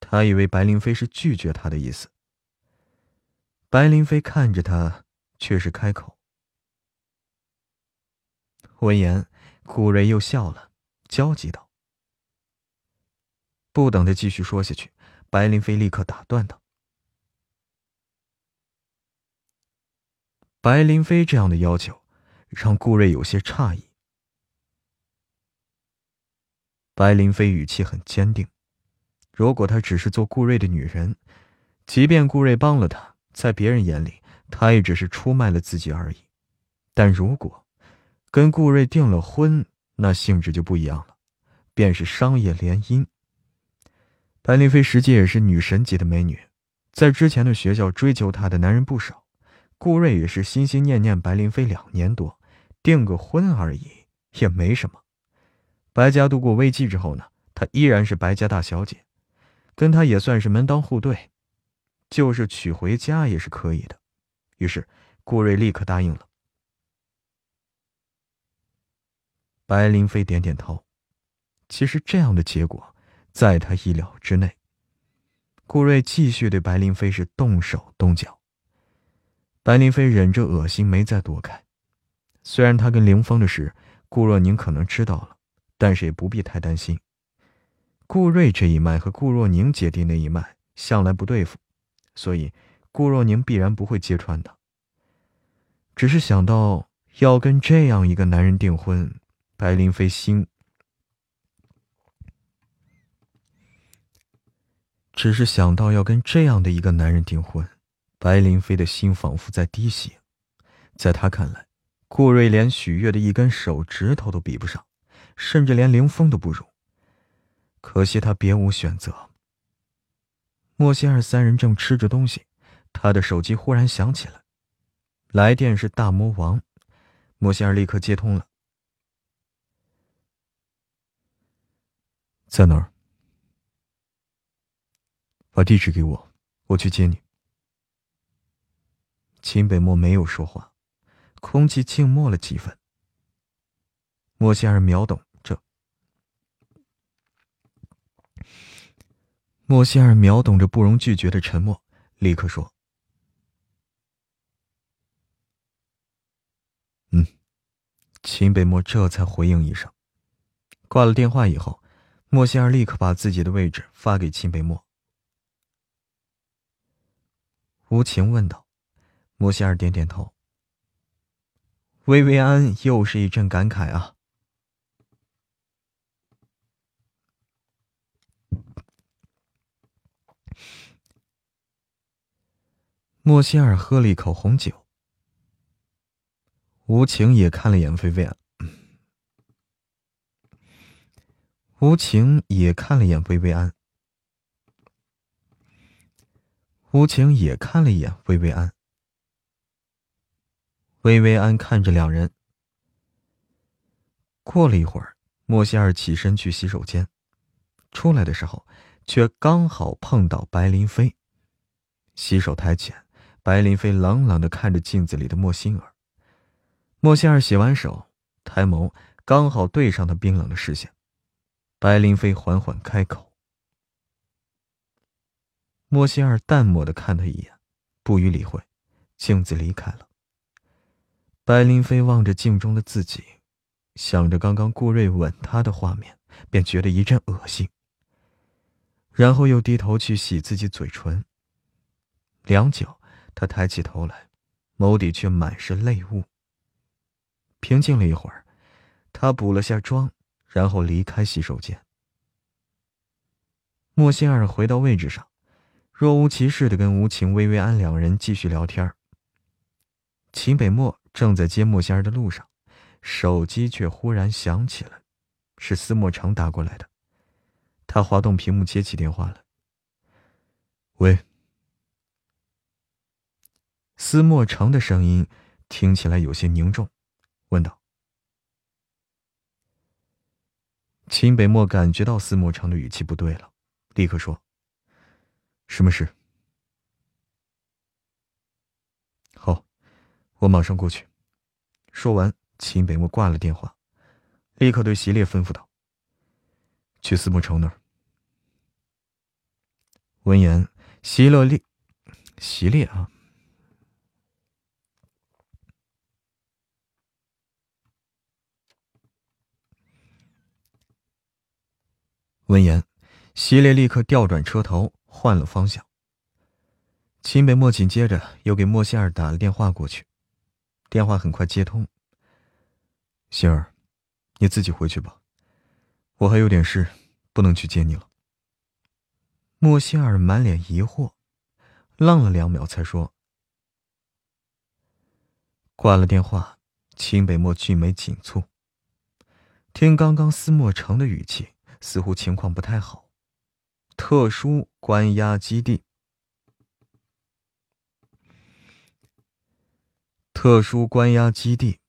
他以为白灵飞是拒绝他的意思。白灵飞看着他，却是开口。闻言，顾瑞又笑了，焦急道。不等他继续说下去，白灵飞立刻打断道：“白灵飞这样的要求，让顾瑞有些诧异。”白灵飞语气很坚定：“如果她只是做顾瑞的女人，即便顾瑞帮了她，在别人眼里，她也只是出卖了自己而已。但如果跟顾瑞订了婚，那性质就不一样了，便是商业联姻。”白灵飞实际也是女神级的美女，在之前的学校追求她的男人不少。顾瑞也是心心念念白灵飞两年多，订个婚而已，也没什么。白家度过危机之后呢，她依然是白家大小姐，跟他也算是门当户对，就是娶回家也是可以的。于是，顾瑞立刻答应了。白灵飞点点头，其实这样的结果。在他意料之内，顾瑞继续对白灵飞是动手动脚。白灵飞忍着恶心，没再躲开。虽然他跟凌风的事，顾若宁可能知道了，但是也不必太担心。顾瑞这一脉和顾若宁姐弟那一脉向来不对付，所以顾若宁必然不会揭穿他。只是想到要跟这样一个男人订婚，白灵飞心。只是想到要跟这样的一个男人订婚，白灵飞的心仿佛在滴血。在他看来，顾瑞连许悦的一根手指头都比不上，甚至连凌风都不如。可惜他别无选择。莫西尔三人正吃着东西，他的手机忽然响起来，来电是大魔王。莫西尔立刻接通了，在哪儿？把地址给我，我去接你。秦北漠没有说话，空气静默了几分。莫西尔秒懂这，莫西尔秒懂着不容拒绝的沉默，立刻说：“嗯。”秦北漠这才回应一声。挂了电话以后，莫西尔立刻把自己的位置发给秦北漠。无情问道：“莫西尔点点头。”薇薇安又是一阵感慨啊。莫西尔喝了一口红酒。无情也看了眼薇薇安。无情也看了眼薇薇安。吴情也看了一眼薇薇安，薇薇安看着两人。过了一会儿，莫西尔起身去洗手间，出来的时候却刚好碰到白林飞。洗手台前，白林飞冷冷的看着镜子里的莫心儿。莫心儿洗完手，抬眸刚好对上他冰冷的视线。白林飞缓缓开口。莫西尔淡漠的看他一眼，不予理会，径自离开了。白林飞望着镜中的自己，想着刚刚顾瑞吻他的画面，便觉得一阵恶心。然后又低头去洗自己嘴唇。良久，他抬起头来，眸底却满是泪雾。平静了一会儿，他补了下妆，然后离开洗手间。莫仙儿回到位置上，若无其事的跟吴情、薇薇安两人继续聊天。秦北漠正在接莫仙儿的路上，手机却忽然响起了，是司莫成打过来的。他滑动屏幕接起电话了。喂。司莫长的声音听起来有些凝重，问道。秦北漠感觉到司莫长的语气不对了，立刻说：“什么事？”好，我马上过去。说完，秦北漠挂了电话，立刻对席烈吩咐道：“去司莫城那儿。”闻言，席勒立，席烈啊。闻言，席烈立刻调转车头，换了方向。秦北墨紧接着又给莫仙儿打了电话过去，电话很快接通。仙儿，你自己回去吧，我还有点事，不能去接你了。莫仙儿满脸疑惑，愣了两秒，才说：“挂了电话。”秦北墨俊眉紧蹙，听刚刚司莫成的语气。似乎情况不太好。特殊关押基地，特殊关押基地。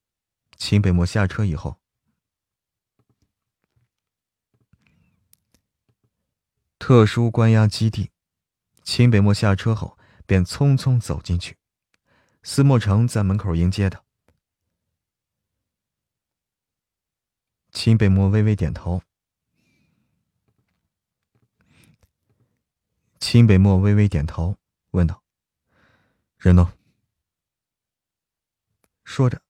秦北漠下车以后，特殊关押基地。秦北漠下车后便匆匆走进去，司莫成在门口迎接他。秦北漠微微点头。秦北漠微微点头，问道：“人呢？”说着，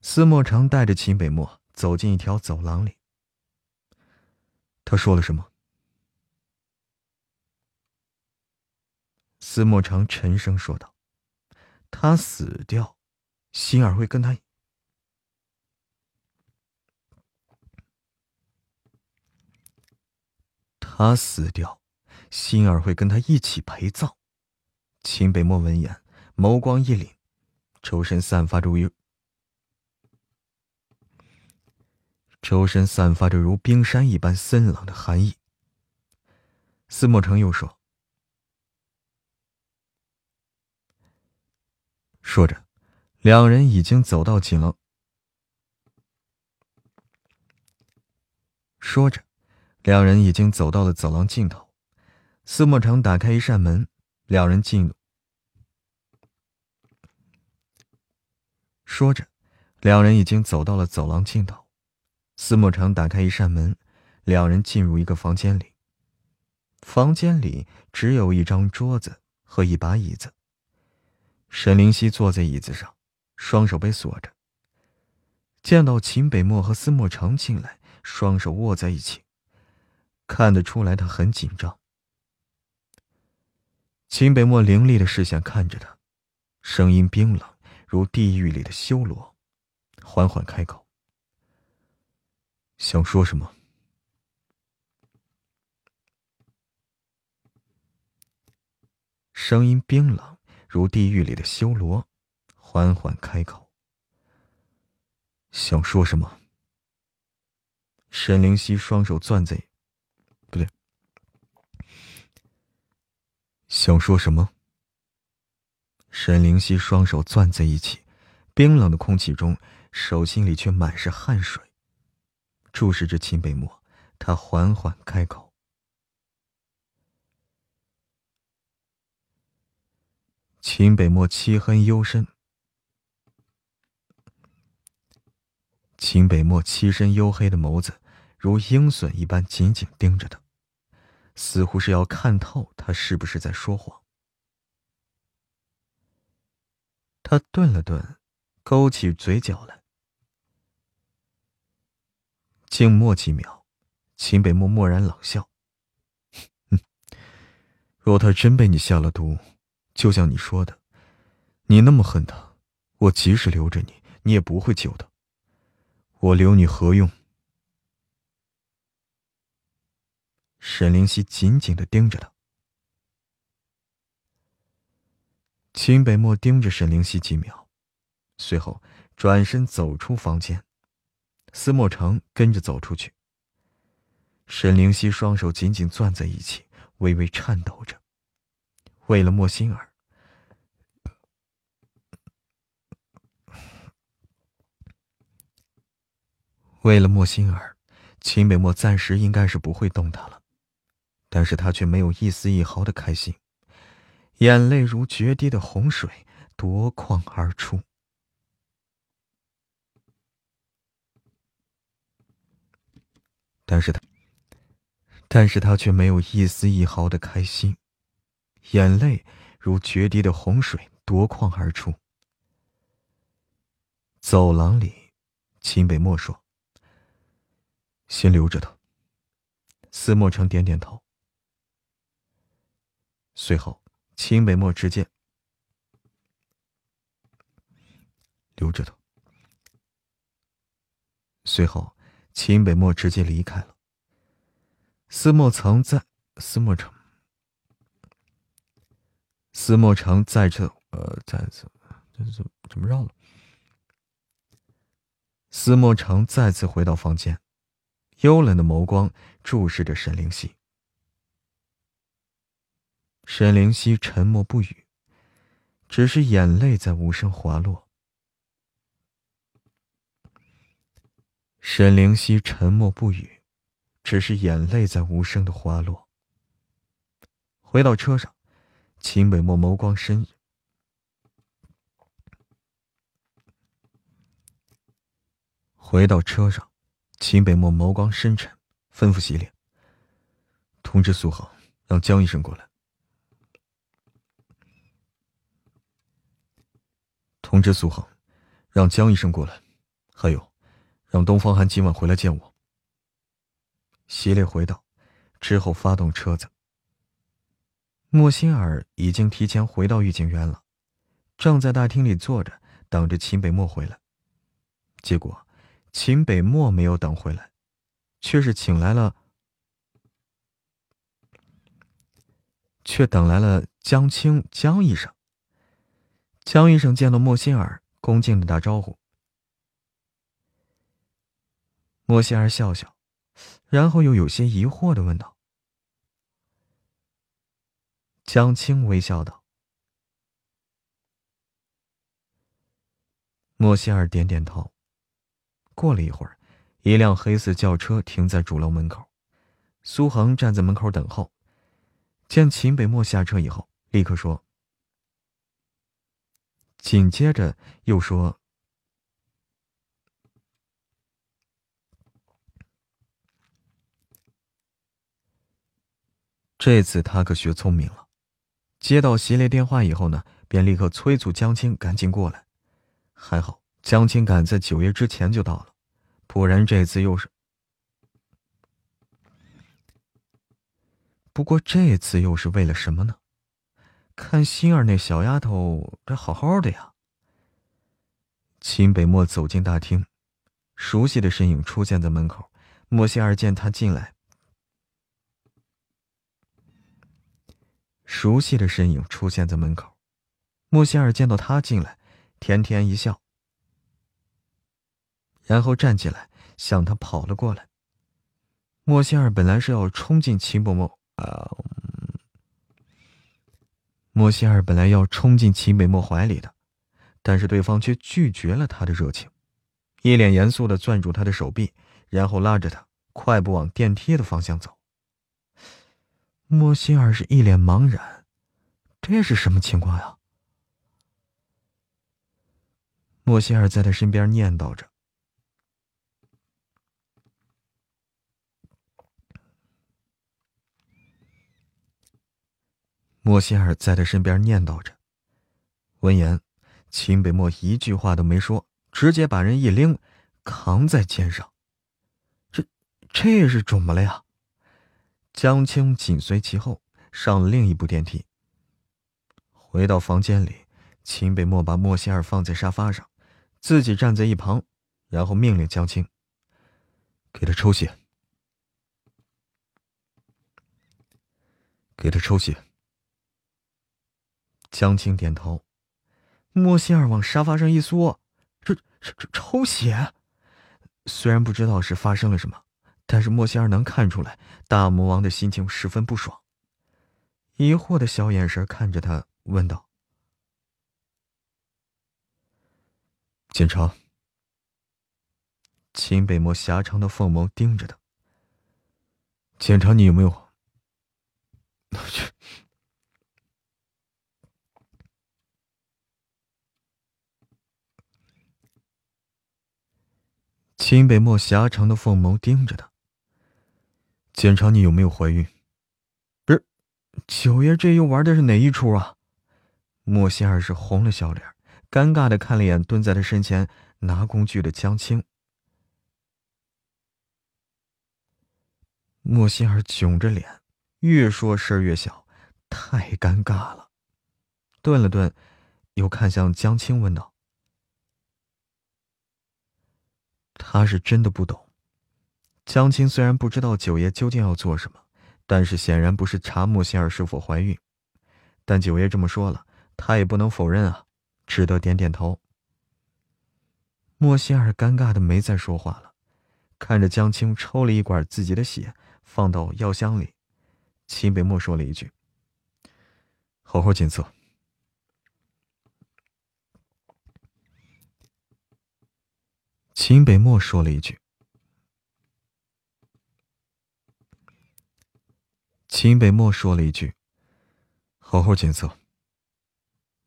司莫长带着秦北漠走进一条走廊里。他说了什么？司莫长沉声说道：“他死掉，心儿会跟他。他死掉。”心儿会跟他一起陪葬。秦北漠闻言，眸光一凛，周身散发着如周身散发着如冰山一般森冷的寒意。司莫成又说：“说着，两人已经走到锦廊。说着，两人已经走到了走廊尽头。”司莫长打开一扇门，两人进入。说着，两人已经走到了走廊尽头。司莫长打开一扇门，两人进入一个房间里。房间里只有一张桌子和一把椅子。沈灵溪坐在椅子上，双手被锁着。见到秦北漠和司莫长进来，双手握在一起，看得出来他很紧张。秦北漠凌厉的视线看着他，声音冰冷如地狱里的修罗，缓缓开口：“想说什么？”声音冰冷如地狱里的修罗，缓缓开口：“想说什么？”沈灵溪双手攥在，不对。想说什么？沈灵溪双手攥在一起，冰冷的空气中，手心里却满是汗水。注视着秦北漠，他缓缓开口：“秦北漠，漆黑幽深。秦北漠漆身黝黑的眸子，如鹰隼一般紧紧盯着他，似乎是要看透他是不是在说谎。他顿了顿，勾起嘴角来，静默几秒，秦北漠默然冷笑：“若他真被你下了毒，就像你说的，你那么恨他，我即使留着你，你也不会救他。我留你何用？”沈灵溪紧紧的盯着他。秦北漠盯着沈灵溪几秒，随后转身走出房间，司莫成跟着走出去。沈灵溪双手紧紧攥在一起，微微颤抖着。为了莫心儿，为了莫心儿，秦北漠暂时应该是不会动他了，但是他却没有一丝一毫的开心。眼泪如决堤的洪水夺眶而出，但是他，但是他却没有一丝一毫的开心。眼泪如决堤的洪水夺眶而出。走廊里，秦北漠说：“先留着他。”司莫成点点头，随后。秦北漠直接留着他。随后，秦北漠直接离开了。司莫曾在司莫城，司莫城再次呃再次这怎怎么绕了？司莫城再次回到房间，幽冷的眸光注视着沈灵溪。沈灵溪沉默不语，只是眼泪在无声滑落。沈灵溪沉默不语，只是眼泪在无声的滑落。回到车上，秦北漠眸光深。回到车上，秦北漠眸光深沉，吩咐洗脸。通知苏恒，让江医生过来。通知苏恒，让江医生过来。还有，让东方寒今晚回来见我。席烈回道，之后发动车子。莫心儿已经提前回到御景园了，正在大厅里坐着，等着秦北漠回来。结果，秦北漠没有等回来，却是请来了，却等来了江青江医生。江医生见了莫心儿，恭敬的打招呼。莫心儿笑笑，然后又有些疑惑的问道：“江青微笑道。”莫心儿点点头。过了一会儿，一辆黑色轿车停在主楼门口，苏恒站在门口等候，见秦北漠下车以后，立刻说。紧接着又说：“这次他可学聪明了，接到席雷电话以后呢，便立刻催促江青赶紧过来。还好江青赶在九月之前就到了，不然这次又是……不过这次又是为了什么呢？”看心儿那小丫头，这好好的呀。秦北漠走进大厅，熟悉的身影出现在门口。莫心儿见他进来，熟悉的身影出现在门口。莫心儿见到他进来，甜甜一笑，然后站起来向他跑了过来。莫心儿本来是要冲进秦伯漠啊。莫西尔本来要冲进秦美墨怀里的，但是对方却拒绝了他的热情，一脸严肃的攥住他的手臂，然后拉着他快步往电梯的方向走。莫西尔是一脸茫然，这是什么情况呀？莫西尔在他身边念叨着：“莫歇尔在他身边念叨着。闻言，秦北漠一句话都没说，直接把人一拎，扛在肩上。这这是怎么了呀？江青紧随其后，上了另一部电梯。回到房间里，秦北漠把莫歇尔放在沙发上，自己站在一旁，然后命令江青：“给他抽血，给他抽血。”江青点头。莫西尔往沙发上一缩，这这这抽血。虽然不知道是发生了什么，但是莫西尔能看出来，大魔王的心情十分不爽。疑惑的小眼神看着他，问道：“检查。”秦北漠狭长的凤眸盯着他。检查你有没有？秦北漠狭长的凤眸盯着他。检查你有没有怀孕？不是，九爷这又玩的是哪一出啊？莫仙儿是红了小脸，尴尬的看了一眼蹲在他身前拿工具的江青。莫仙儿囧着脸，越说事儿越小，太尴尬了。顿了顿，又看向江青问道。他是真的不懂。江青虽然不知道九爷究竟要做什么，但是显然不是查莫仙儿是否怀孕。但九爷这么说了，他也不能否认啊，只得点点头。莫仙儿尴尬的没再说话了，看着江青抽了一管自己的血，放到药箱里。秦北漠说了一句：“好好检测。”秦北漠说了一句：“秦北漠说了一句，好好检测。”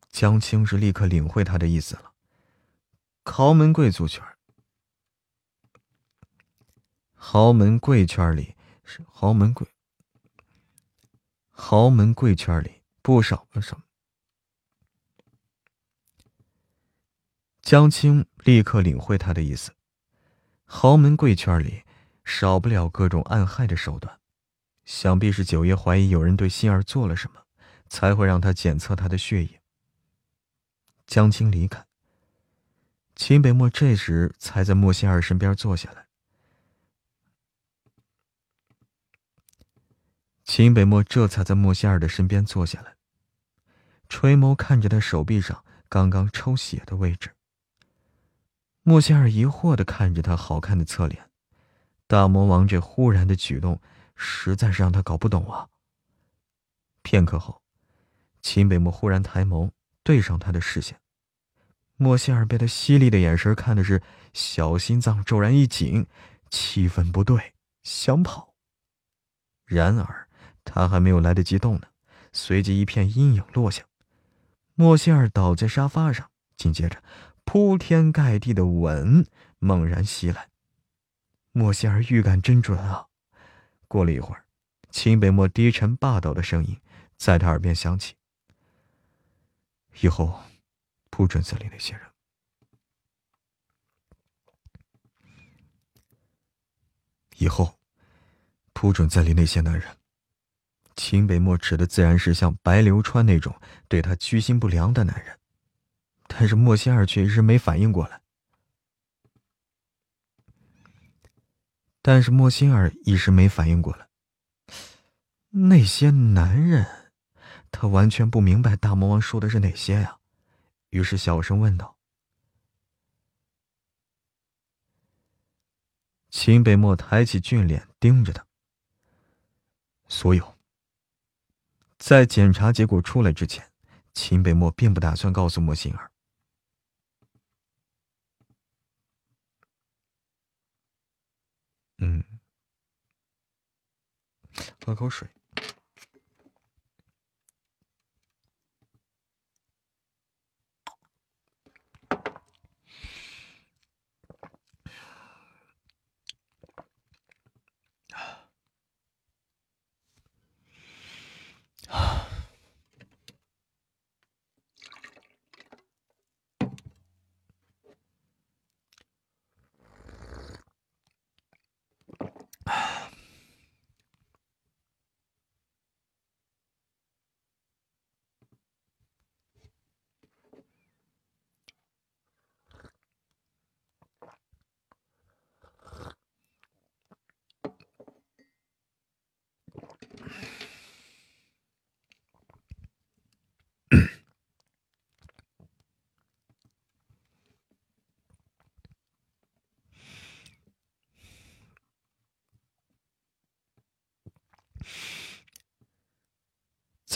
江青是立刻领会他的意思了。豪门贵族圈，豪门贵圈里是豪门贵，豪门贵圈里不少什么？江青立刻领会他的意思，豪门贵圈里少不了各种暗害的手段，想必是九爷怀疑有人对心儿做了什么，才会让他检测他的血液。江青离开，秦北漠这时才在莫心儿身边坐下来。秦北漠这才在莫心儿的身边坐下来，垂眸看着他手臂上刚刚抽血的位置。莫歇尔疑惑的看着他好看的侧脸，大魔王这忽然的举动，实在是让他搞不懂啊。片刻后，秦北漠忽然抬眸对上他的视线，莫歇尔被他犀利的眼神看的是小心脏骤然一紧，气氛不对，想跑。然而他还没有来得及动呢，随即一片阴影落下，莫歇尔倒在沙发上，紧接着。铺天盖地的吻猛然袭来，莫仙儿预感真准啊！过了一会儿，秦北漠低沉霸道的声音在他耳边响起：“以后不准再理那些人。以后不准再理那些男人。”秦北漠指的自然是像白流川那种对他居心不良的男人。但是莫心儿却一时没反应过来。但是莫心儿一时没反应过来。那些男人，他完全不明白大魔王说的是哪些呀？于是小声问道。秦北漠抬起俊脸盯着他。所有。在检查结果出来之前，秦北漠并不打算告诉莫心儿。嗯，喝口水。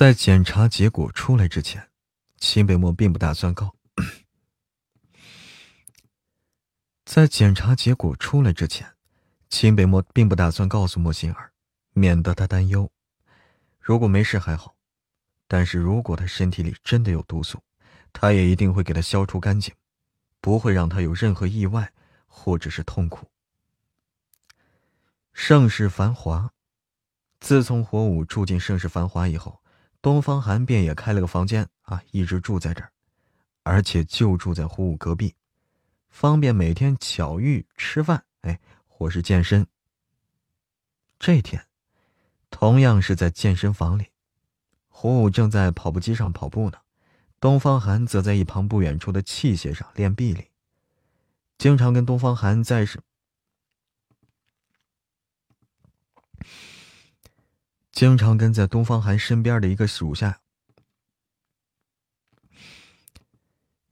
在检查结果出来之前，秦北漠并不打算告。在检查结果出来之前，秦北漠并不打算告诉莫心儿，免得他担忧。如果没事还好，但是如果他身体里真的有毒素，他也一定会给他消除干净，不会让他有任何意外或者是痛苦。盛世繁华，自从火舞住进盛世繁华以后。东方寒便也开了个房间啊，一直住在这儿，而且就住在胡武隔壁，方便每天巧遇吃饭，哎，或是健身。这天，同样是在健身房里，胡武正在跑步机上跑步呢，东方寒则在一旁不远处的器械上练臂力，经常跟东方寒在经常跟在东方寒身边的一个属下，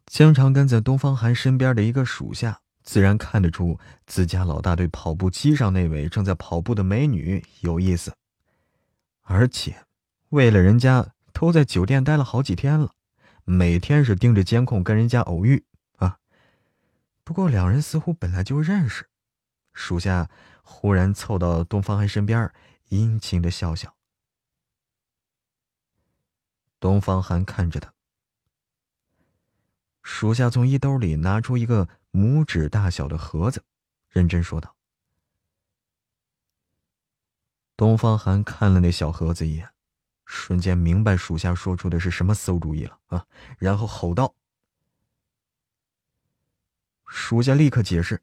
经常跟在东方寒身边的一个属下，自然看得出自家老大对跑步机上那位正在跑步的美女有意思，而且为了人家都在酒店待了好几天了，每天是盯着监控跟人家偶遇啊。不过两人似乎本来就认识，属下忽然凑到东方寒身边，殷勤的笑笑。东方寒看着他，属下从衣兜里拿出一个拇指大小的盒子，认真说道：“东方寒看了那小盒子一眼，瞬间明白属下说出的是什么馊主意了啊！然后吼道：‘属下立刻解释。’”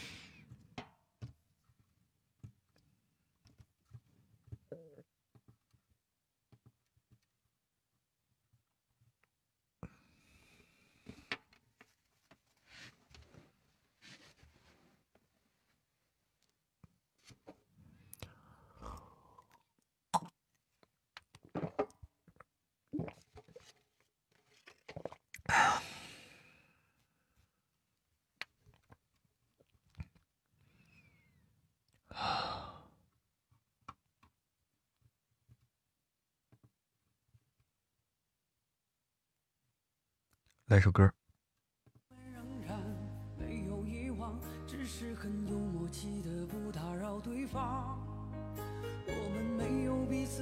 来首歌。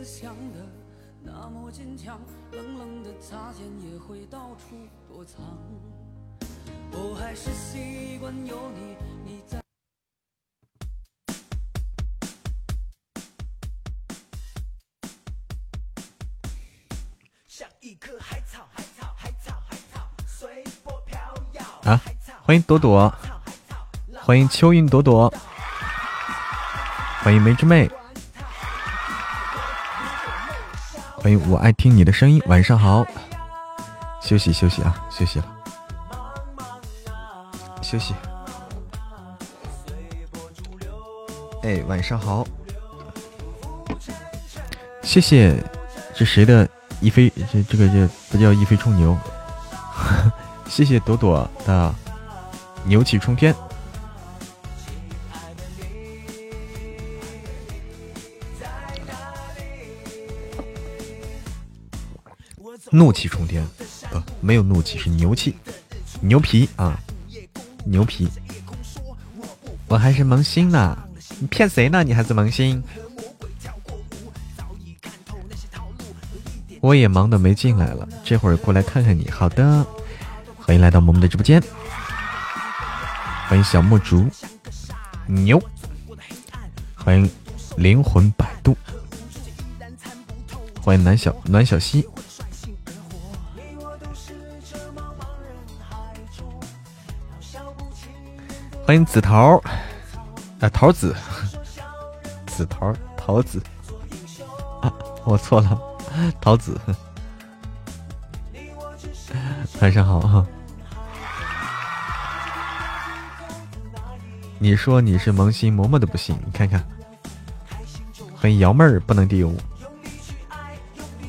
想的那么坚强，冷冷的擦肩也会到处躲藏。我还是习惯有你，你在。欢迎朵朵，欢迎秋云朵朵，欢迎梅之妹，欢迎我爱听你的声音。晚上好，休息休息啊，休息了，休息。哎，晚上好，谢谢。这谁的一飞？这这个这不叫一飞冲牛。谢谢朵朵的牛气冲天，怒气冲天，不，没有怒气，是牛气，牛皮啊，牛皮。我还是萌新呢，你骗谁呢？你还是萌新？我也忙的没进来了，这会儿过来看看你。好的。欢迎来到萌萌的直播间，欢迎小墨竹。牛，欢迎灵魂摆渡，欢迎暖小暖小溪，欢迎紫桃，啊桃子，紫桃桃子，啊我错了，桃子，晚上好。哈。你说你是萌新，嬷嬷都不信。你看看，欢迎瑶妹儿不能丢。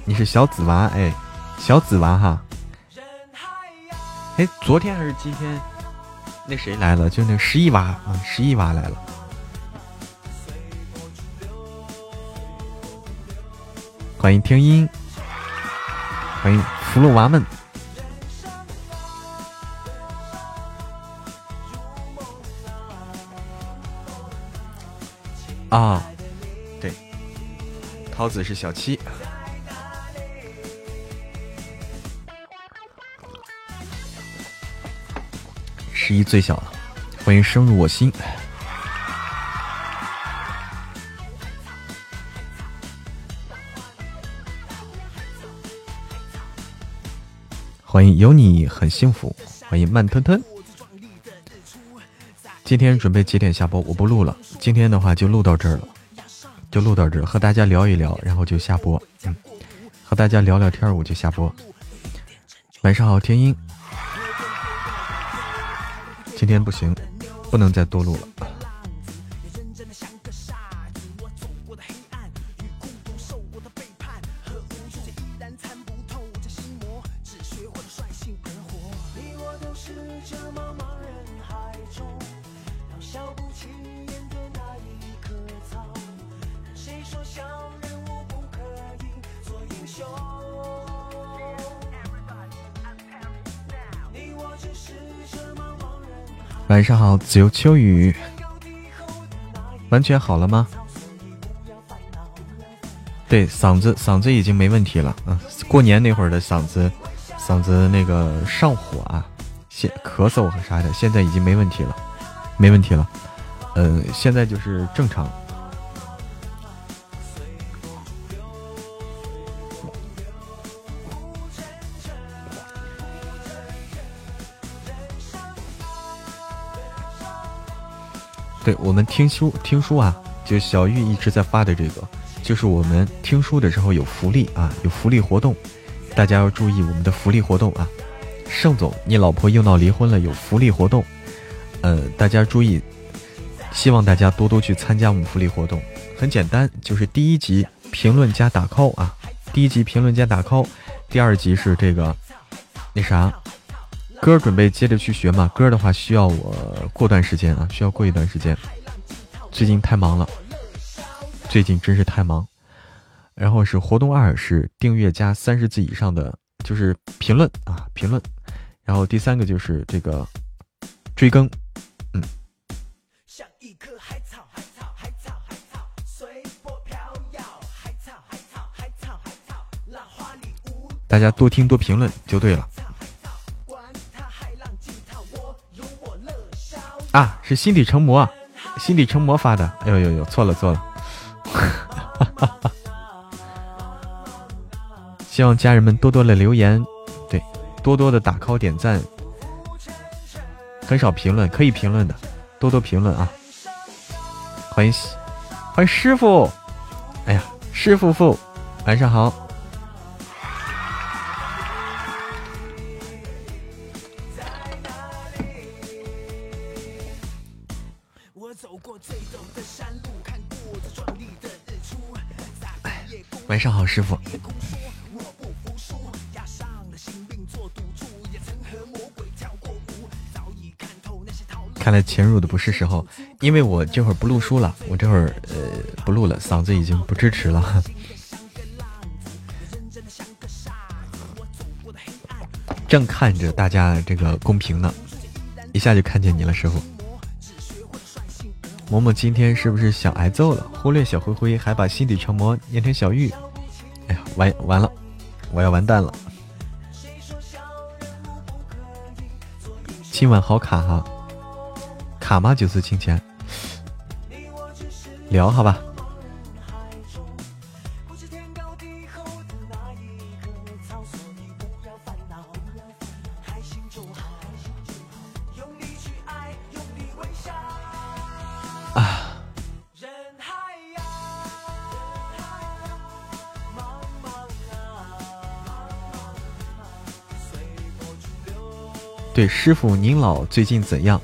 你是小紫娃哎，小紫娃哈。哎，昨天还是今天？那谁来了？就那十一娃啊，十一娃来了。欢迎听音，欢迎福禄娃们。啊，对，桃子是小七。十一最小了，欢迎深入我心。欢迎有你很幸福，欢迎慢吞吞。今天准备几点下播？我不录了，今天的话就录到这儿了，就录到这儿，和大家聊一聊，然后就下播。嗯，和大家聊聊天，我就下播。晚上好，天音。今天不行，不能再多录了。晚上好，自由秋雨，完全好了吗？对，嗓子嗓子已经没问题了。啊，过年那会儿的嗓子，嗓子那个上火啊，现咳嗽和啥的，现在已经没问题了，没问题了。嗯，现在就是正常。我们听书听书啊，就小玉一直在发的这个，就是我们听书的时候有福利啊，有福利活动，大家要注意我们的福利活动啊。盛总，你老婆又闹离婚了，有福利活动，呃，大家注意，希望大家多多去参加我们福利活动。很简单，就是第一集评论加打 call 啊，第一集评论加打 call，第二集是这个那啥。歌准备接着去学嘛？歌的话需要我过段时间啊，需要过一段时间。最近太忙了，最近真是太忙。然后是活动二是订阅加三十字以上的，就是评论啊评论。然后第三个就是这个追更，嗯。大家多听多评论就对了。啊，是心底成魔，心底成魔发的。哎呦呦呦，错了错了。希望家人们多多的留言，对，多多的打 call 点赞，很少评论，可以评论的，多多评论啊。欢迎欢迎师傅，哎呀，师傅傅，晚上好。晚上好，师傅。看来潜入的不是时候，因为我这会儿不录书了，我这会儿呃不录了，嗓子已经不支持了。正看着大家这个公屏呢，一下就看见你了，师傅。嬷嬷今天是不是想挨揍了？忽略小灰灰，还把心底成魔念成小玉。哎呀，完完了，我要完蛋了。今晚好卡哈，卡吗？九四清钱，聊好吧。对师傅，您老最近怎样？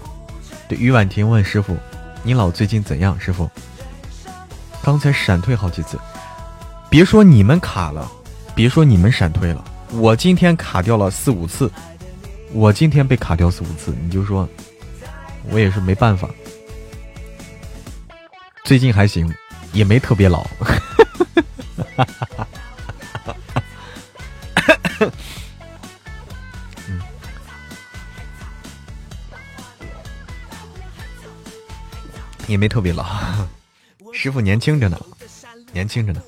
对于婉婷问师傅，您老最近怎样？师傅，刚才闪退好几次，别说你们卡了，别说你们闪退了，我今天卡掉了四五次，我今天被卡掉四五次，你就说，我也是没办法。最近还行，也没特别老。也没特别老。师傅年轻着呢，年轻着呢。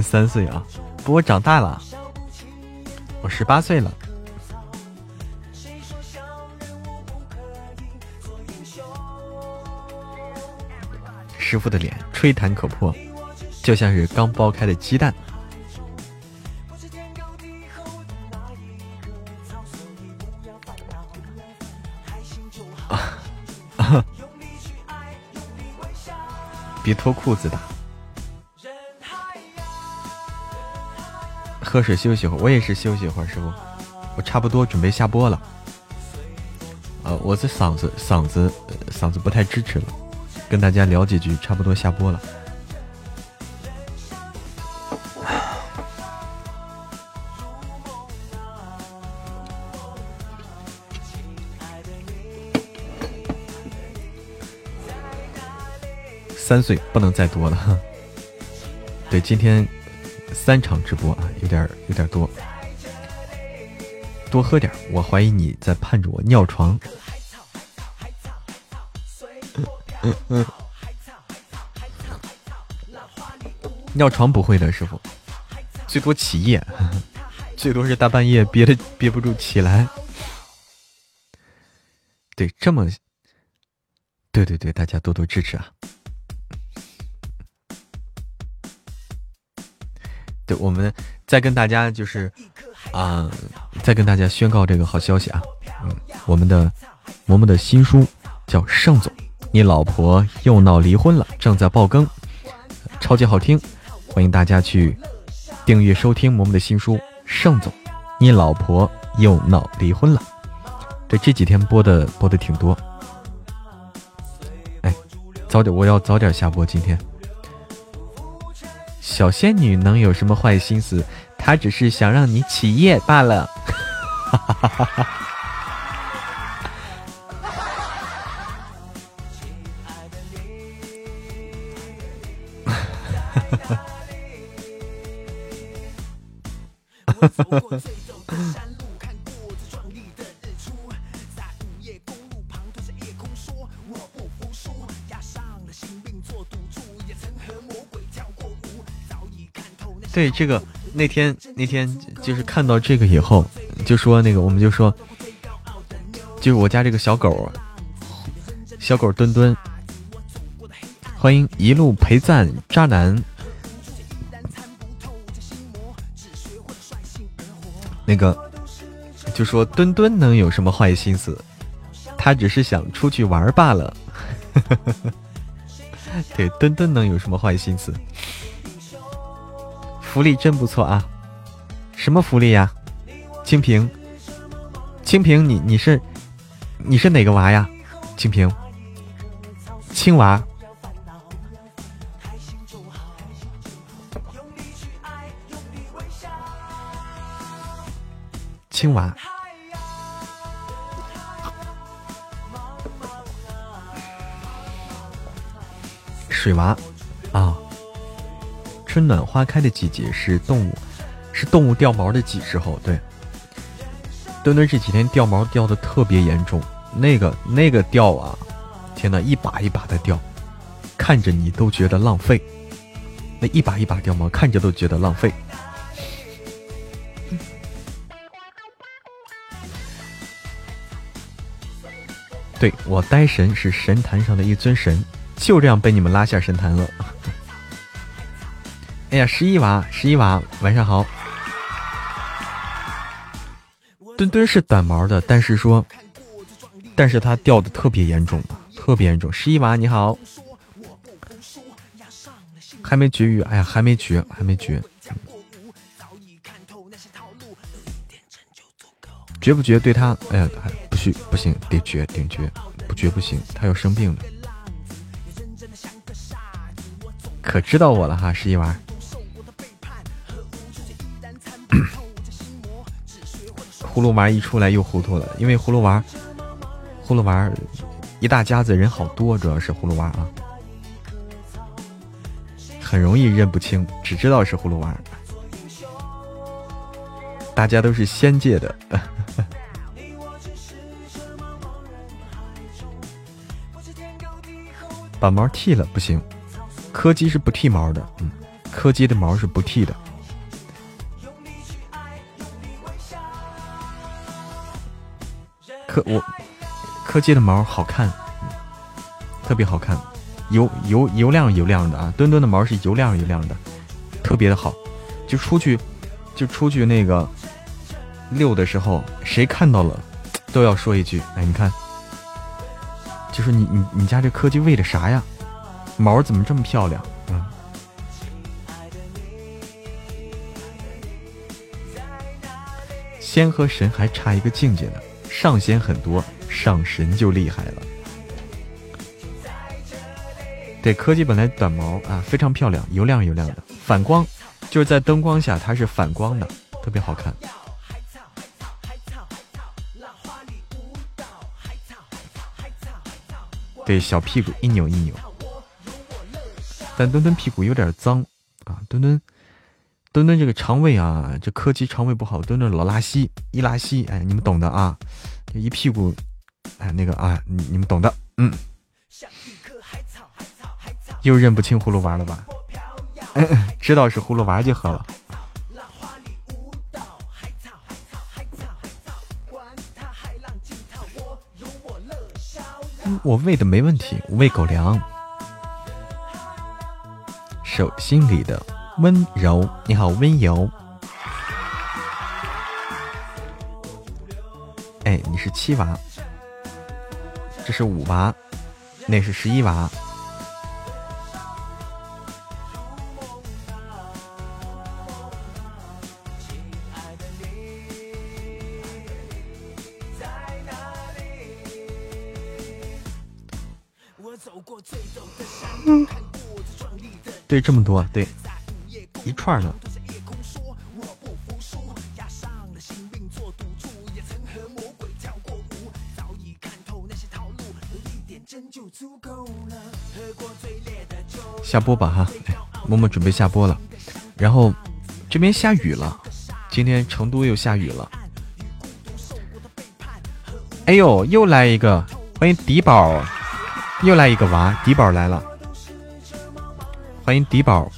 年三岁啊！不，过长大了，我十八岁了。师傅的脸吹弹可破，就像是刚剥开的鸡蛋。别脱裤子的。喝水休息会儿，我也是休息一会儿，师傅，我差不多准备下播了。呃，我这嗓子嗓子嗓子不太支持了，跟大家聊几句，差不多下播了。三岁不能再多了。对，今天。三场直播啊，有点有点多，多喝点。我怀疑你在盼着我尿床。尿床不会的，师傅，最多起夜，最多是大半夜憋的憋不住起来。对，这么，对对对，大家多多支持啊。我们再跟大家就是啊，再跟大家宣告这个好消息啊！嗯，我们的嬷嬷的新书叫《盛总》，你老婆又闹离婚了，正在爆更，超级好听，欢迎大家去订阅收听嬷嬷的新书《盛总》，你老婆又闹离婚了。对，这几天播的播的挺多。哎，早点，我要早点下播，今天。小仙女能有什么坏心思？她只是想让你起夜罢了。哈哈哈哈哈哈！哈哈哈哈哈对这个，那天那天就是看到这个以后，就说那个，我们就说，就是我家这个小狗，小狗墩墩，欢迎一路陪赞渣男。那个就说墩墩能有什么坏心思？他只是想出去玩罢了。对，墩墩能有什么坏心思？福利真不错啊！什么福利呀？清平，清平，你你是你是哪个娃呀？清平，青娃，青娃，水娃啊！春暖花开的季节是动物，是动物掉毛的季时候。对，墩墩这几天掉毛掉的特别严重，那个那个掉啊，天呐，一把一把的掉，看着你都觉得浪费。那一把一把掉毛，看着都觉得浪费。对我呆神是神坛上的一尊神，就这样被你们拉下神坛了。哎呀，十一娃，十一娃，晚上好。墩墩是短毛的，但是说，但是它掉的特别严重，特别严重。十一娃你好，还没绝育，哎呀，还没绝，还没绝。绝不绝对他，哎呀，还不许不行，得绝顶绝，不绝不行，他要生病了。可知道我了哈，十一娃。葫芦娃一出来又糊涂了，因为葫芦娃，葫芦娃一大家子人好多，主要是葫芦娃啊，很容易认不清，只知道是葫芦娃。大家都是仙界的。把毛剃了不行，柯基是不剃毛的，嗯，柯基的毛是不剃的。柯我柯基的毛好看，特别好看，油油油亮油亮的啊！墩墩的毛是油亮油亮的，特别的好，就出去就出去那个遛的时候，谁看到了都要说一句：“哎，你看。”就是你你你家这柯基喂的啥呀？毛怎么这么漂亮？嗯。仙和神还差一个境界呢，上仙很多，上神就厉害了。对，科技本来短毛啊，非常漂亮，油亮油亮的，反光，就是在灯光下它是反光的，特别好看。对，小屁股一扭一扭，但墩墩屁股有点脏啊！墩墩，墩墩这个肠胃啊，这柯基肠胃不好，墩墩老拉稀，一拉稀，哎，你们懂的啊！一屁股，哎，那个啊，你你们懂的，嗯。又认不清葫芦娃了吧？知道是葫芦娃就好了。我喂的没问题，我喂狗粮。手心里的温柔，你好温柔。哎，你是七娃，这是五娃，那是十一娃。对，这么多，对，一串呢。下播吧哈，默默准备下播了。然后这边下雨了，今天成都又下雨了。哎呦，又来一个，欢迎迪宝，又来一个娃，迪宝来了。欢迎迪宝，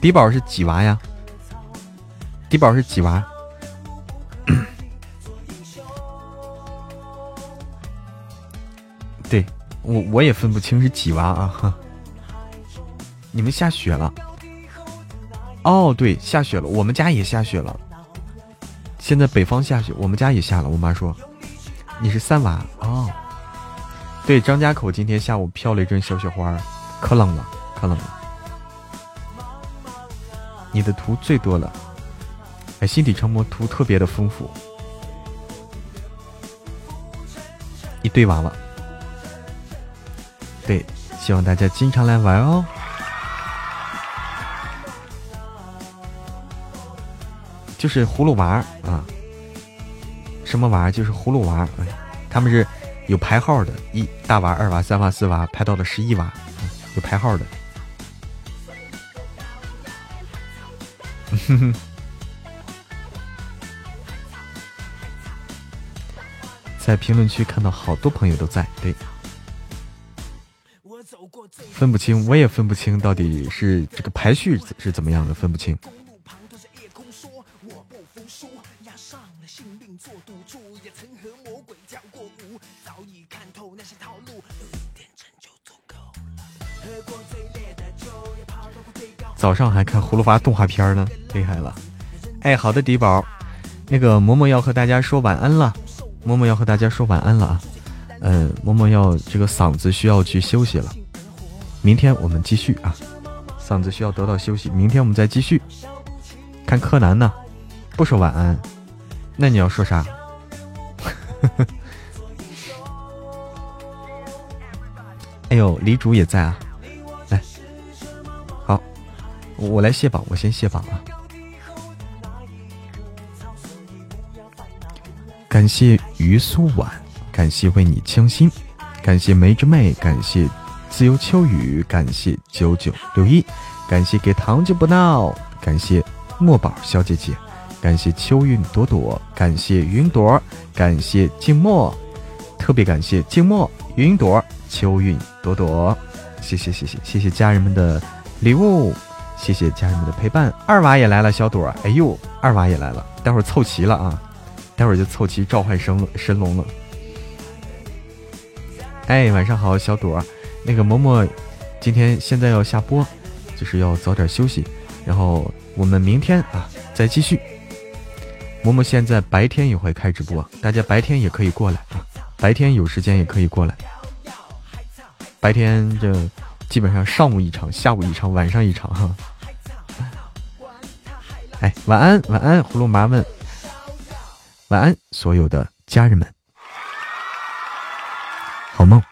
迪宝是几娃呀？迪宝是几娃？对我我也分不清是几娃啊！你们下雪了？哦，对，下雪了，我们家也下雪了。现在北方下雪，我们家也下了。我妈说你是三娃哦。对，张家口今天下午飘了一阵小雪花。可冷了，可冷了。你的图最多了，哎，心底成魔图特别的丰富，一堆娃娃。对，希望大家经常来玩哦。就是葫芦娃啊，什么娃？就是葫芦娃，他们是有排号的，一大娃、二娃、三娃、四娃，排到了十一娃。有排号的，哼 哼在评论区看到好多朋友都在，对，分不清，我也分不清到底是这个排序是怎么样的，分不清。早上还看葫芦娃动画片呢，厉害了！哎，好的，迪宝，那个嬷嬷要和大家说晚安了，嬷嬷要和大家说晚安了啊。嗯，嬷嬷要这个嗓子需要去休息了，明天我们继续啊。嗓子需要得到休息，明天我们再继续看柯南呢。不说晚安，那你要说啥？哎呦，李主也在啊，来，好，我来卸榜，我先卸榜啊。感谢于苏婉，感谢为你倾心，感谢梅之妹，感谢自由秋雨，感谢九九六一，感谢给糖就不闹，感谢墨宝小姐姐，感谢秋韵朵朵，感谢云朵，感谢静默，特别感谢静默、云朵、秋韵朵朵，谢谢谢谢谢谢家人们的礼物，谢谢家人们的陪伴。二娃也来了，小朵，哎呦，二娃也来了，待会儿凑齐了啊。待会儿就凑齐召唤神神龙了。哎，晚上好，小朵。那个嬷嬷今天现在要下播，就是要早点休息。然后我们明天啊再继续。嬷嬷现在白天也会开直播，大家白天也可以过来啊，白天有时间也可以过来。白天这基本上上午一场，下午一场，晚上一场哈。哎，晚安，晚安，葫芦娃们。晚安，所有的家人们，好梦。